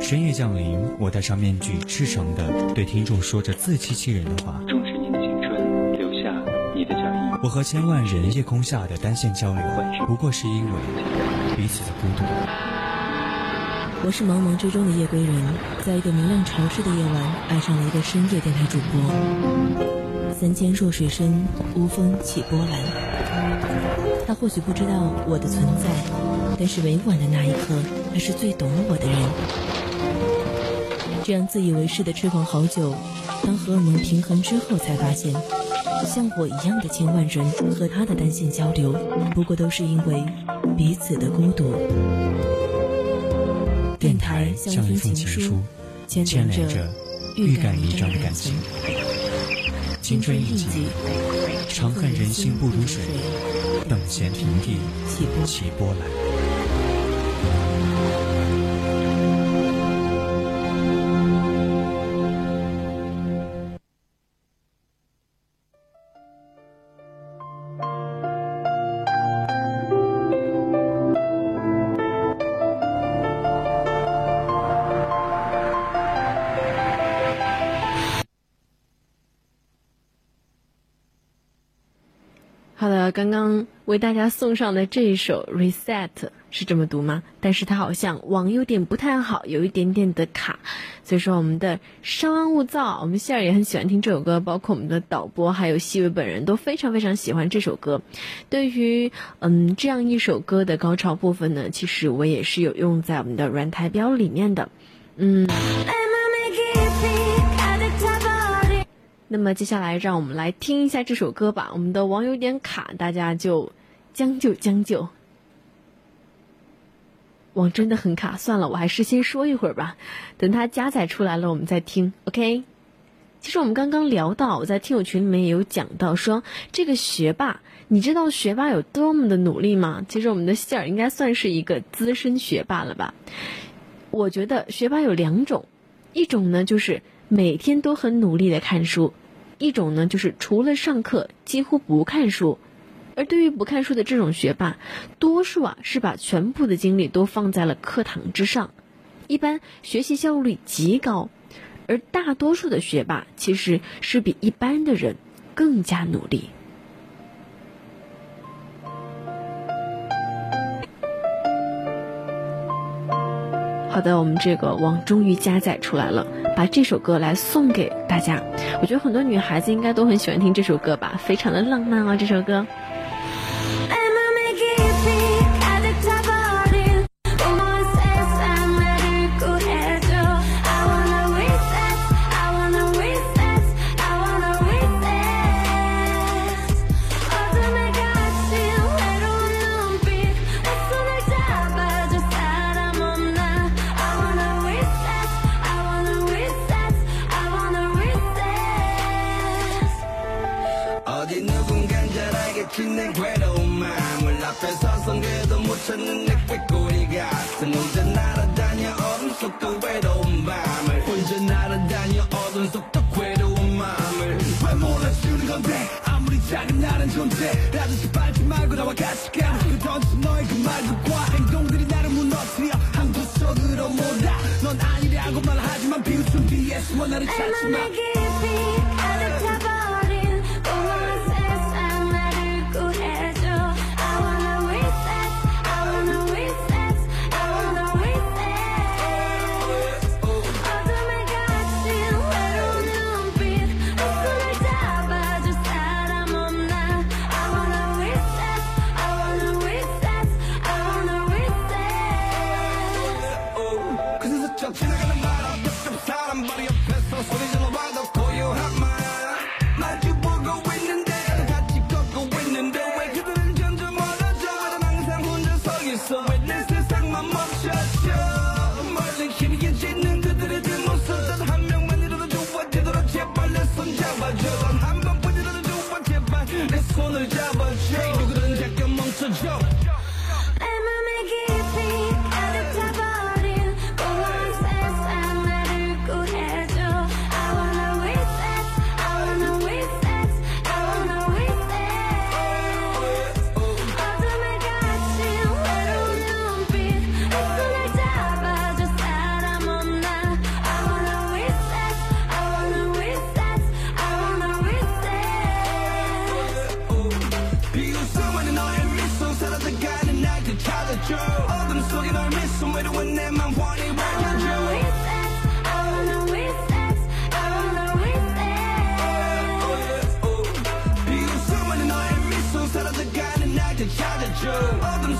[SPEAKER 2] 深夜降临，我戴上面具，赤诚的对听众说着自欺欺人的话。
[SPEAKER 3] 重视你的青春，留下你的脚印。
[SPEAKER 2] 我和千万人夜空下的单线交流，不过是因为彼此的孤独。
[SPEAKER 4] 我是茫茫之中的夜归人，在一个明亮潮湿的夜晚，爱上了一个深夜电台主播。三千弱水深，无风起波澜。他或许不知道我的存在，但是委婉的那一刻，他是最懂我的人。这样自以为是的痴狂好久，当荷尔蒙平衡之后，才发现，像我一样的千万人和他的单线交流，不过都是因为彼此的孤独。
[SPEAKER 2] 电台像一封情书，牵连着欲盖弥彰的感情。青春印记，长恨人心不如水，等闲平地起波澜。
[SPEAKER 1] 刚为大家送上的这一首《Reset》是这么读吗？但是它好像网有点不太好，有一点点的卡，所以说我们的稍安勿躁。我们希尔也很喜欢听这首歌，包括我们的导播还有细微本人都非常非常喜欢这首歌。对于嗯这样一首歌的高潮部分呢，其实我也是有用在我们的软台标里面的，嗯。那么接下来，让我们来听一下这首歌吧。我们的网有点卡，大家就将就将就。网真的很卡，算了，我还是先说一会儿吧，等它加载出来了，我们再听。OK。其实我们刚刚聊到，我在听友群里面也有讲到，说这个学霸，你知道学霸有多么的努力吗？其实我们的希尔应该算是一个资深学霸了吧？我觉得学霸有两种，一种呢就是每天都很努力的看书。一种呢，就是除了上课几乎不看书，而对于不看书的这种学霸，多数啊是把全部的精力都放在了课堂之上，一般学习效率极高，而大多数的学霸其实是比一般的人更加努力。好的，我们这个网终于加载出来了，把这首歌来送给大家。我觉得很多女孩子应该都很喜欢听这首歌吧，非常的浪漫哦，这首歌。
[SPEAKER 7] 것은 혼자 날아다녀. 어둠 속도 외로운 밤을. 혼자 날아다녀. 어둠 속도 외로운 마음을.
[SPEAKER 9] 왜 몰아주는 건데? 아무리 작은 나는 존재. 라든지 빨지 말고 나와 같이 가. 그던 너의 그 말들과. 행동들이 나를 무너뜨려. 한 곳 속으로 몰아. 넌 아니라고
[SPEAKER 7] 말하지만 비웃음 뒤에 숨어 나를 찾지마.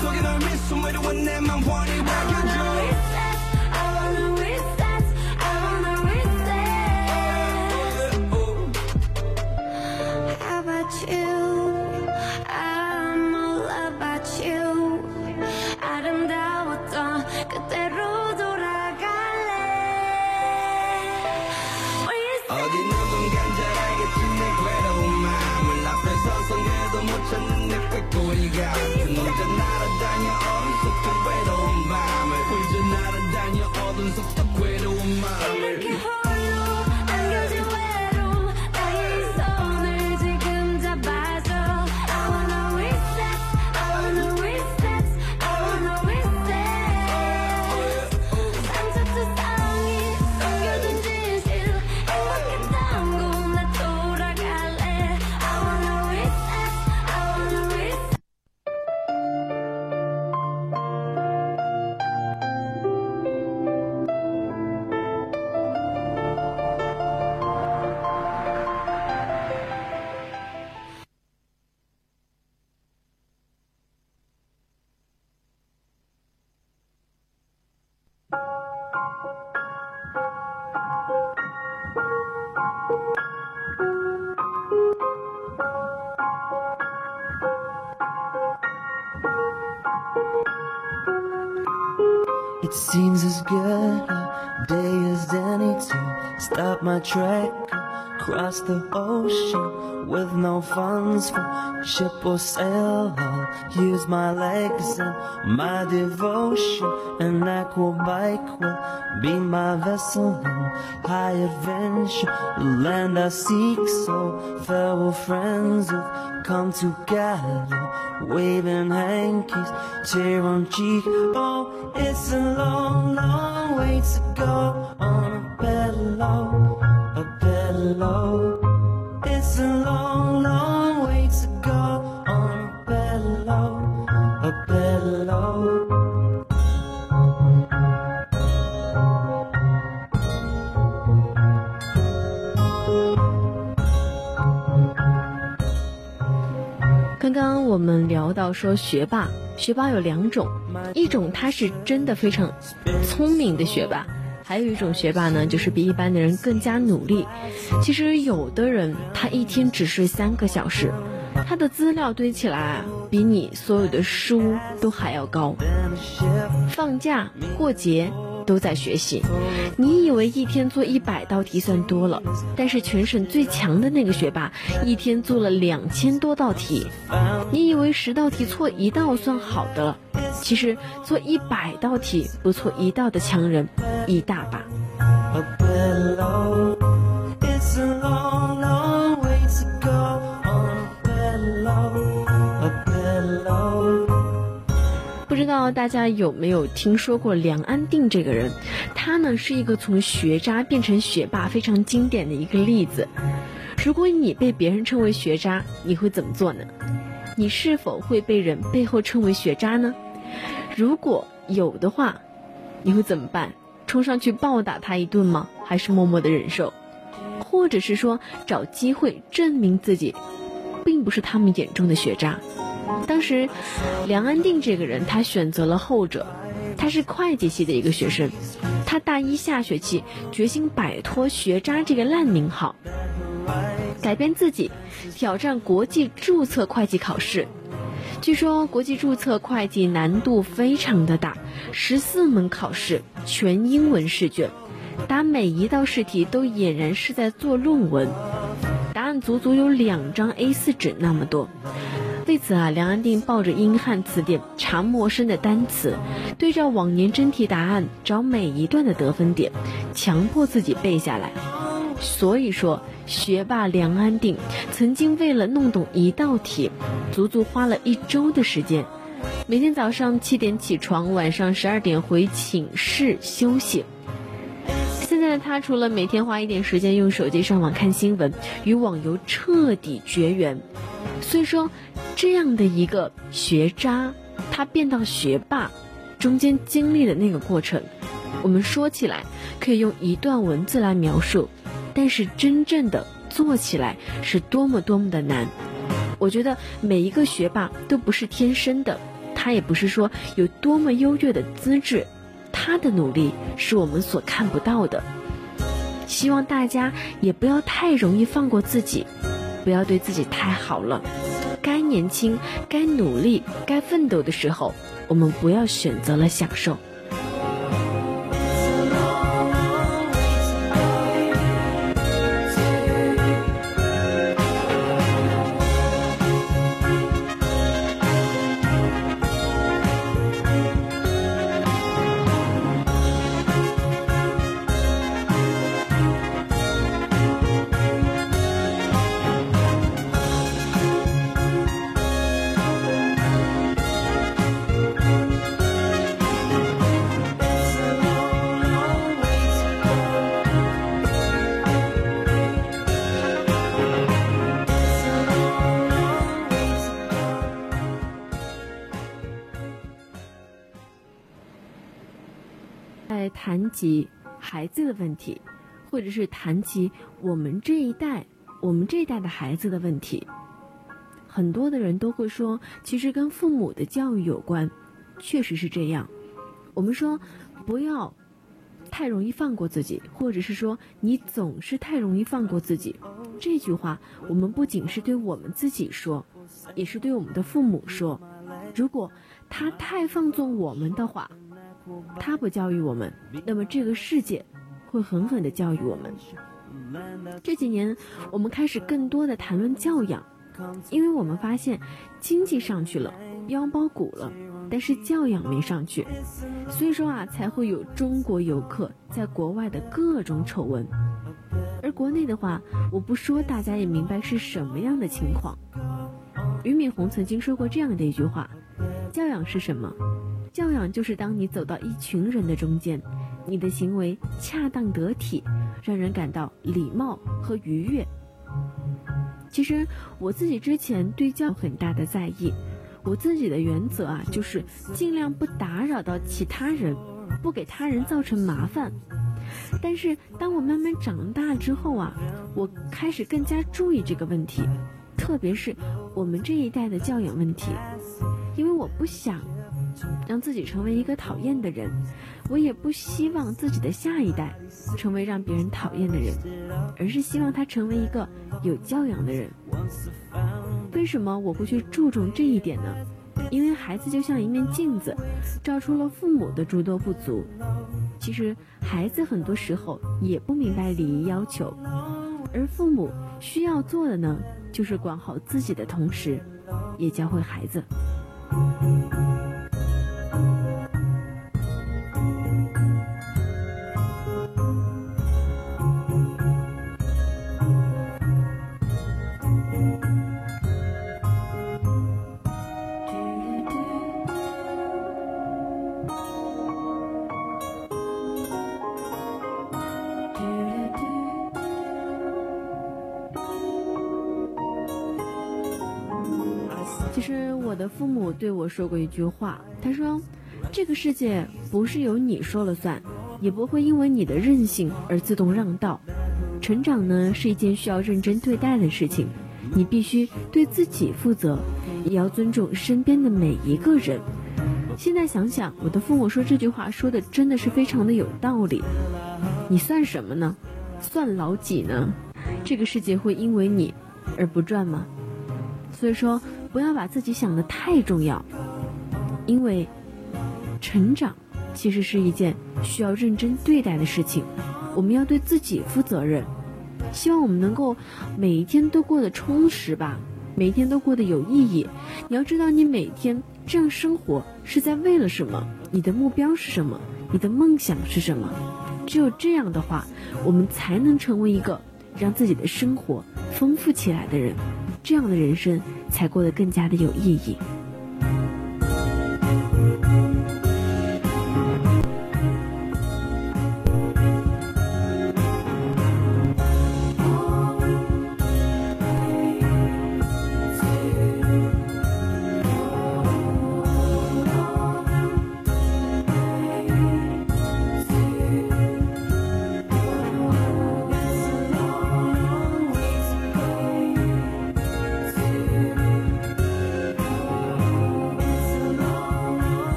[SPEAKER 7] cooking up. No funds for ship or sail. I'll use my legs and my devotion. An aqua bike will be my vessel high adventure. The land I seek, so farewell friends who've come together, waving hankies, tear on cheek. Oh, it's a long, long way to go on a pillow, a pillow. So long, long way to go on a pillow, a pillow.
[SPEAKER 1] 刚刚我们聊到说学霸，学霸有两种，一种他是真的非常聪明的学霸，还有一种学霸呢，就是比一般的人更加努力。其实有的人他一天只睡三个小时，他的资料堆起来，比你所有的书都还要高。放假过节都在学习，你以为一天做一百道题算多了，但是全省最强的那个学霸一天做了两千多道题。你以为十道题错一道算好的了，其实做一百道题不错一道的强人一大把。不知道大家有没有听说过梁安定这个人？他呢是一个从学渣变成学霸非常经典的一个例子。如果你被别人称为学渣，你会怎么做呢？你是否会被人背后称为学渣呢？如果有的话，你会怎么办？冲上去暴打他一顿吗？还是默默的忍受？或者是说找机会证明自己，并不是他们眼中的学渣？当时，梁安定这个人，他选择了后者。他是会计系的一个学生，他大一下学期决心摆脱“学渣”这个烂名号，改变自己，挑战国际注册会计考试。据说国际注册会计难度非常的大，十四门考试全英文试卷，答每一道试题都俨然是在做论文，答案足足有两张 A4 纸那么多。为此啊，梁安定抱着英汉词典查陌生的单词，对照往年真题答案找每一段的得分点，强迫自己背下来。所以说，学霸梁安定曾经为了弄懂一道题，足足花了一周的时间，每天早上七点起床，晚上十二点回寝室休息。现在的他除了每天花一点时间用手机上网看新闻，与网游彻底绝缘。所以说，这样的一个学渣，他变到学霸，中间经历的那个过程，我们说起来可以用一段文字来描述，但是真正的做起来是多么多么的难。我觉得每一个学霸都不是天生的，他也不是说有多么优越的资质，他的努力是我们所看不到的。希望大家也不要太容易放过自己，不要对自己太好了。该年轻、该努力、该奋斗的时候，我们不要选择了享受。谈及孩子的问题，或者是谈及我们这一代、我们这一代的孩子的问题，很多的人都会说，其实跟父母的教育有关，确实是这样。我们说不要太容易放过自己，或者是说你总是太容易放过自己。这句话，我们不仅是对我们自己说，也是对我们的父母说。如果他太放纵我们的话，他不教育我们，那么这个世界会狠狠地教育我们。这几年，我们开始更多的谈论教养，因为我们发现经济上去了，腰包鼓了，但是教养没上去，所以说啊，才会有中国游客在国外的各种丑闻。而国内的话，我不说，大家也明白是什么样的情况。俞敏洪曾经说过这样的一句话：“教养是什么？教养就是当你走到一群人的中间，你的行为恰当得体，让人感到礼貌和愉悦。”其实我自己之前对教很大的在意，我自己的原则啊，就是尽量不打扰到其他人，不给他人造成麻烦。但是当我慢慢长大之后啊，我开始更加注意这个问题，特别是我们这一代的教养问题，因为我不想让自己成为一个讨厌的人，我也不希望自己的下一代成为让别人讨厌的人，而是希望他成为一个有教养的人。为什么我会去注重这一点呢？因为孩子就像一面镜子，照出了父母的诸多不足。其实孩子很多时候也不明白礼仪要求，而父母需要做的呢，就是管好自己的同时，也教会孩子。的父母对我说过一句话，他说：“这个世界不是由你说了算，也不会因为你的任性而自动让道。成长呢是一件需要认真对待的事情，你必须对自己负责，也要尊重身边的每一个人。”现在想想，我的父母说这句话说的真的是非常的有道理。你算什么呢？算老几呢？这个世界会因为你而不转吗？所以说，不要把自己想的太重要，因为成长其实是一件需要认真对待的事情。我们要对自己负责任，希望我们能够每一天都过得充实吧，每一天都过得有意义。你要知道，你每天这样生活是在为了什么？你的目标是什么？你的梦想是什么？只有这样的话，我们才能成为一个让自己的生活丰富起来的人。这样的人生才过得更加的有意义。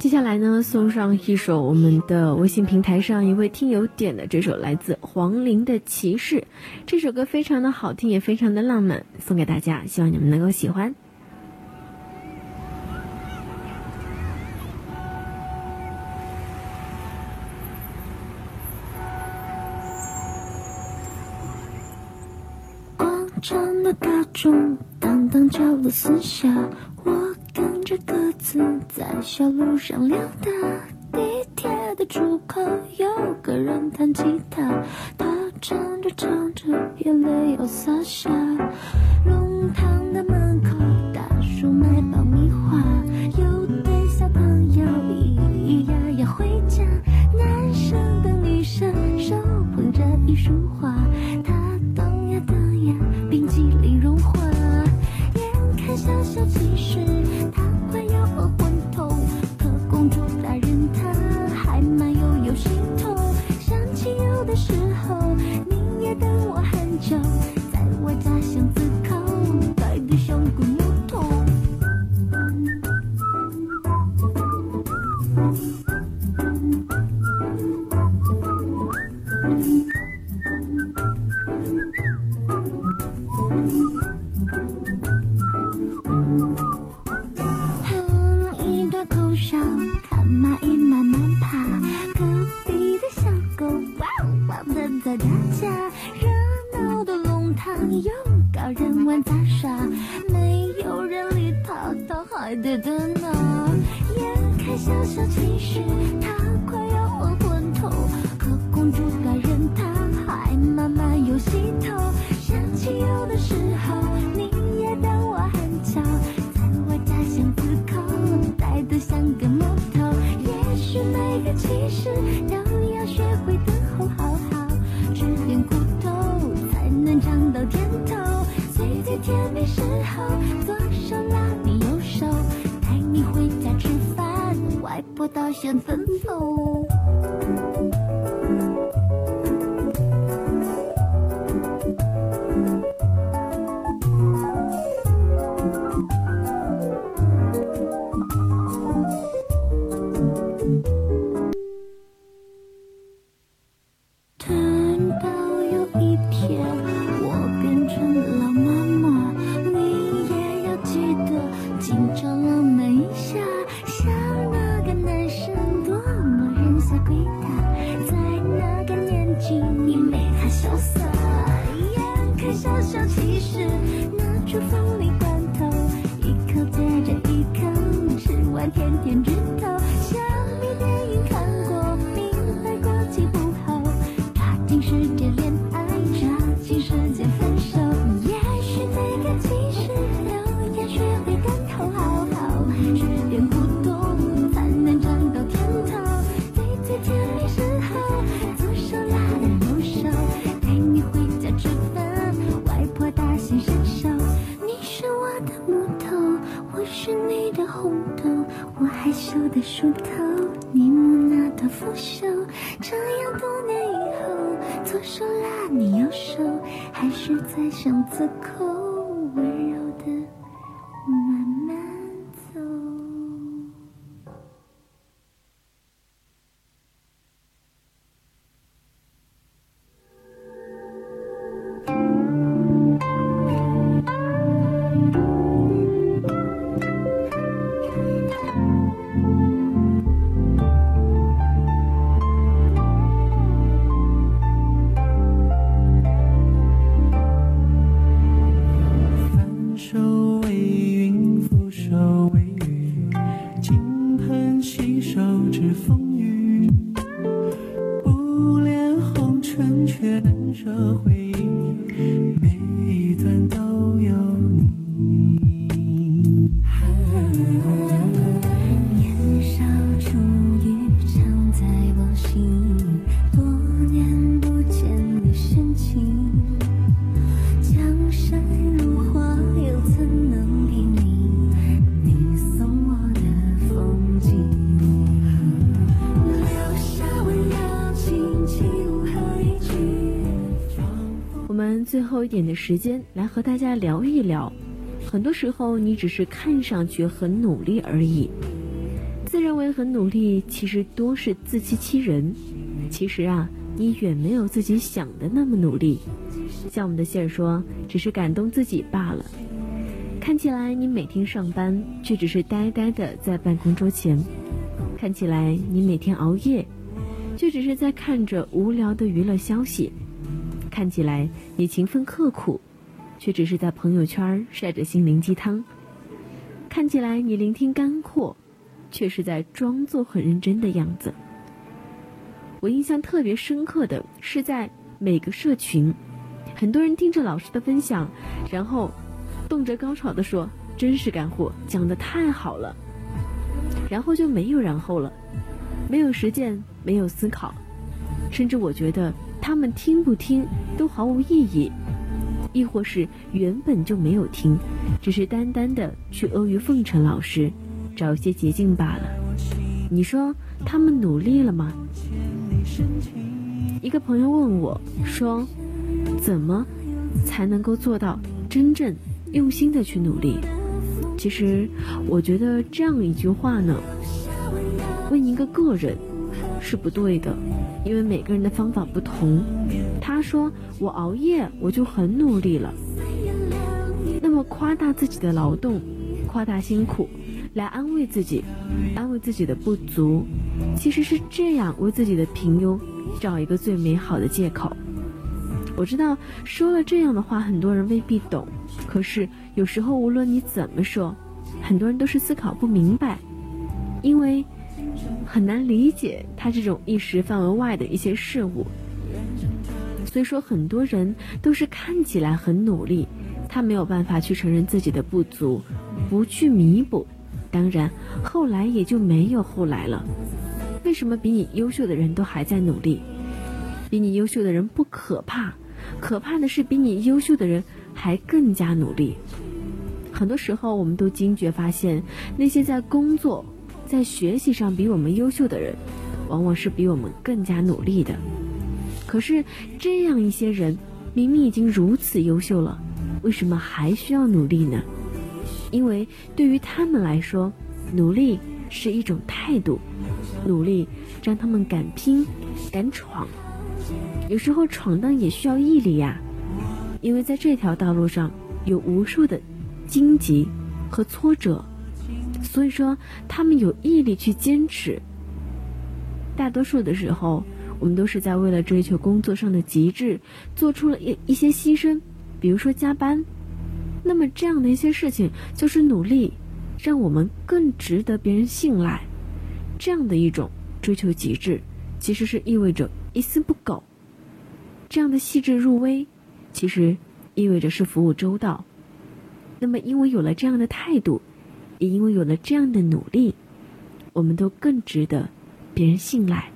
[SPEAKER 1] 接下来呢，送上一首我们的微信平台上一位听友点的这首来自黄龄的《骑士》，这首歌非常的好听，也非常的浪漫，送给大家，希望你们能够喜欢。
[SPEAKER 8] 广场的大钟当当叫了四下。我跟着鸽子在小路上溜达地铁的出口有个人弹吉他他唱着唱着眼泪要洒下。弄堂的门手还是在巷子口
[SPEAKER 1] 点的时间来和大家聊一聊。很多时候，你只是看上去很努力而已，自认为很努力，其实多是自欺欺人。其实啊，你远没有自己想的那么努力。像我们的谢儿说，只是感动自己罢了。看起来你每天上班，却只是呆呆的在办公桌前；看起来你每天熬夜，却只是在看着无聊的娱乐消息；看起来你勤奋刻苦，却只是在朋友圈晒着心灵鸡汤；看起来你聆听干货，却是在装作很认真的样子。我印象特别深刻的是在每个社群，很多人听着老师的分享，然后动辄高潮的说：“真是干货，讲的太好了。”然后就没有然后了，没有实践，没有思考，甚至我觉得他们听不听都毫无意义，亦或是原本就没有听，只是单单的去阿谀奉承老师，找些捷径罢了。你说他们努力了吗？一个朋友问我说：“怎么才能够做到真正用心的去努力？”其实，我觉得这样一句话呢，问一个个人是不对的，因为每个人的方法不同。他说：“我熬夜，我就很努力了。”那么夸大自己的劳动，夸大辛苦，来安慰自己，安慰自己的不足，其实是这样为自己的平庸找一个最美好的借口。我知道说了这样的话，很多人未必懂。可是有时候无论你怎么说，很多人都是思考不明白，因为很难理解他这种意识范围外的一些事物。所以说，很多人都是看起来很努力，他没有办法去承认自己的不足，不去弥补，当然后来也就没有后来了。为什么比你优秀的人都还在努力？比你优秀的人不可怕，可怕的是比你优秀的人还更加努力。很多时候，我们都惊觉发现，那些在工作、在学习上比我们优秀的人，往往是比我们更加努力的。可是，这样一些人明明已经如此优秀了，为什么还需要努力呢？因为对于他们来说，努力是一种态度，努力让他们敢拼、敢闯。有时候闯荡也需要毅力呀，因为在这条道路上有无数的荆棘和挫折，所以说他们有毅力去坚持。大多数的时候，我们都是在为了追求工作上的极致，做出了一一些牺牲，比如说加班。那么这样的一些事情，就是努力，让我们更值得别人信赖。这样的一种追求极致，其实是意味着一丝不苟。这样的细致入微，其实意味着是服务周到。那么，因为有了这样的态度，因为有了这样的努力，我们都更值得别人信赖。